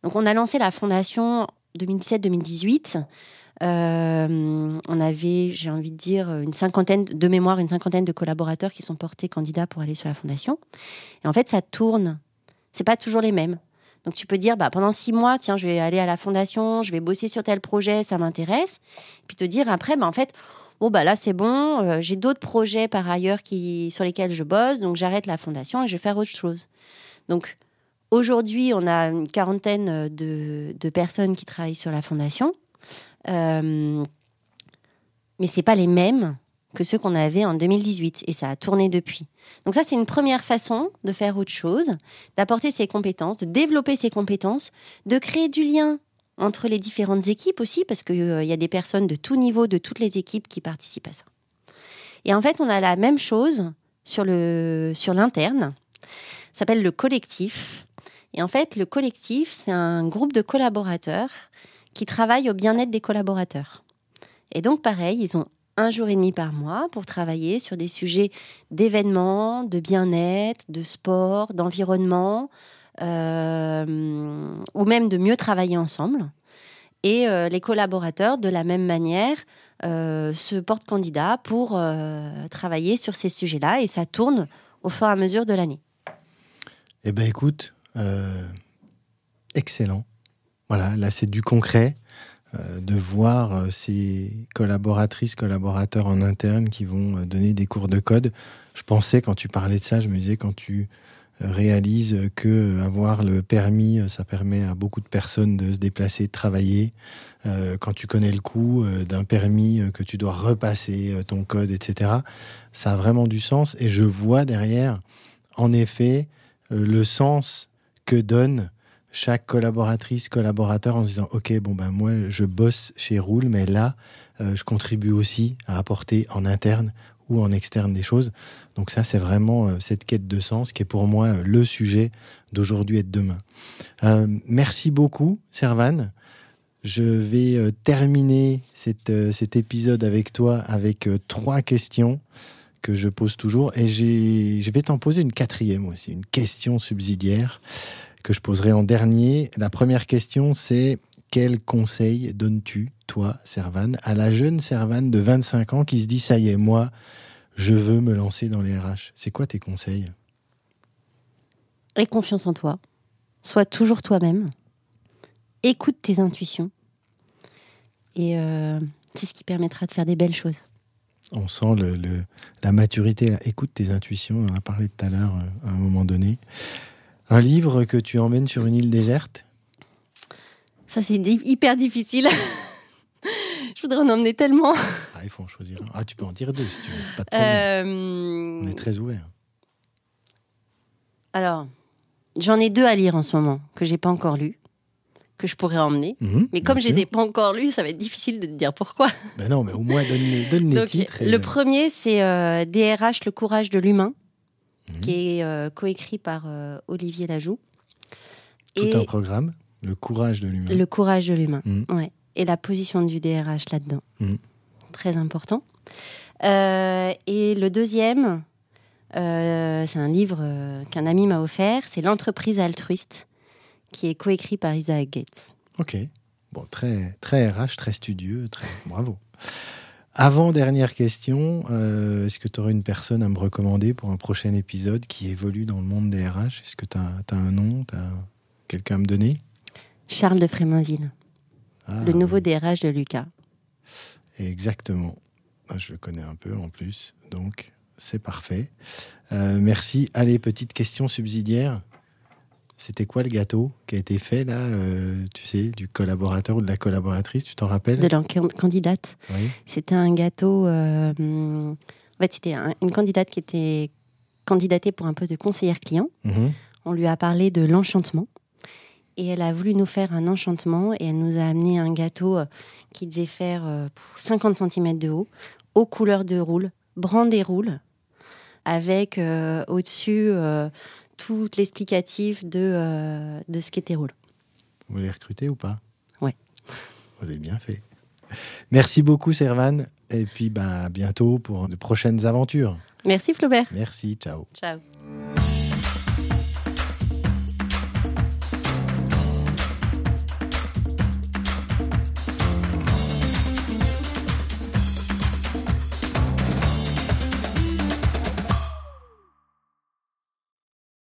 donc on a lancé la fondation 2017-2018. Euh, on avait, j'ai envie de dire, une cinquantaine de mémoire, une cinquantaine de collaborateurs qui sont portés candidats pour aller sur la fondation. Et en fait, ça tourne. C'est pas toujours les mêmes. Donc tu peux dire, bah, pendant six mois, tiens, je vais aller à la fondation, je vais bosser sur tel projet, ça m'intéresse. Puis te dire après, bah, en fait, bon, bah, là, c'est bon, euh, j'ai d'autres projets par ailleurs qui, sur lesquels je bosse, donc j'arrête la fondation et je vais faire autre chose. Donc aujourd'hui, on a une quarantaine de, de personnes qui travaillent sur la fondation. Euh, mais c'est pas les mêmes que ceux qu'on avait en 2018 et ça a tourné depuis. Donc ça c'est une première façon de faire autre chose, d'apporter ses compétences, de développer ses compétences, de créer du lien entre les différentes équipes aussi parce qu'il y a des personnes de tout niveau, de toutes les équipes qui participent à ça. Et en fait, on a la même chose sur le sur l'interne. Ça s'appelle le collectif. Et en fait, le collectif, c'est un groupe de collaborateurs qui travaillent au bien-être des collaborateurs. Et donc, pareil, ils ont un jour et demi par mois pour travailler sur des sujets d'événements, de bien-être, de sport, d'environnement, euh, ou même de mieux travailler ensemble. Et euh, les collaborateurs, de la même manière, euh, se portent candidats pour travailler sur ces sujets-là. Et ça tourne au fur et à mesure de l'année. Eh ben écoute, excellent. Voilà, là c'est du concret, de voir euh, ces collaboratrices, collaborateurs en interne qui vont euh, donner des cours de code. Je pensais quand tu parlais de ça, je me disais quand tu euh, réalises que euh, avoir le permis, euh, ça permet à beaucoup de personnes de se déplacer, de travailler. Euh, quand tu connais le coût euh, d'un permis, euh, que tu dois repasser euh, ton code, etc. Ça a vraiment du sens et je vois derrière, en effet, euh, le sens que donne chaque collaboratrice, collaborateur en se disant Ok, bon, ben moi, je bosse chez Roule, mais là, euh, je contribue aussi à apporter en interne ou en externe des choses. Donc, ça, c'est vraiment euh, cette quête de sens qui est pour moi euh, le sujet d'aujourd'hui et de demain. Merci beaucoup, Servan. Je vais terminer cet épisode avec toi avec trois questions que je pose toujours. Et je vais t'en poser une quatrième aussi, une question subsidiaire que je poserai en dernier. La première question, c'est quel conseil donnes-tu, toi, Servan, à la jeune Servan de 25 ans qui se dit, ça y est, moi, je veux me lancer dans les RH C'est quoi tes conseils? Aie confiance en toi. Sois toujours toi-même. Écoute tes intuitions. Et euh, c'est ce qui permettra de faire des belles choses. On sent le, le- la maturité. là. Écoute tes intuitions, on en a parlé tout à l'heure euh, à un moment donné. Un livre que tu emmènes sur une île déserte? Ça, c'est hyper difficile. Je voudrais en emmener tellement. Ah, il faut en choisir un. Ah, tu peux en dire deux si tu veux. Pas de problème. Euh, On est très ouvert. Alors, j'en ai deux à lire en ce moment que j'ai pas encore lus, que je pourrais emmener. Mhm, Mais comme je les sûr. ai pas encore lus, ça va être difficile de te dire pourquoi. Ben non, mais au moins donne les, donne les Donc, titres. et, le premier, c'est euh, DRH, le courage de l'humain, Mhm. qui est euh, coécrit par euh, Olivier Lajoux. tout Et un programme. Le courage de l'humain. le courage de l'humain. Mhm. Ouais. Et la position du DRH là-dedans. Mhm. Très important. Euh, et le deuxième, c'est un livre qu'un ami m'a offert, c'est L'entreprise altruiste, qui est coécrit par Isaac Gates. Ok. Bon, très, très RH, très studieux, très bravo. Avant dernière question, euh, est-ce que tu aurais une personne à me recommander pour un prochain épisode qui évolue dans le monde des RH Est-ce que tu as, un nom, tu as quelqu'un à me donner? Charles de Fréminville, Ah, le nouveau oui, DRH de Lucas. Exactement. Ah, Je le connais un peu en plus, donc c'est parfait. Euh, merci. Allez, petite question subsidiaire. C'était quoi le gâteau qui a été fait là, euh, tu sais, du collaborateur ou de la collaboratrice, tu t'en rappelles de la can- candidate. Oui. C'était un gâteau. euh, en fait, c'était un- une candidate qui était candidatée pour un poste de conseillère client. Mhm. On lui a parlé de l'enchantement. Et elle a voulu nous faire un enchantement et elle nous a amené un gâteau euh, qui devait faire euh, 50 cm de haut, aux couleurs de roule, brandé roule, avec euh, au-dessus tout l'explicatif de, euh, de ce qu'était roule. Vous les recrutez ou pas? Ouais. Vous avez bien fait. Merci beaucoup, Servan. Et puis, ben, à bientôt pour de prochaines aventures. Merci Flaubert. Merci, ciao. Ciao.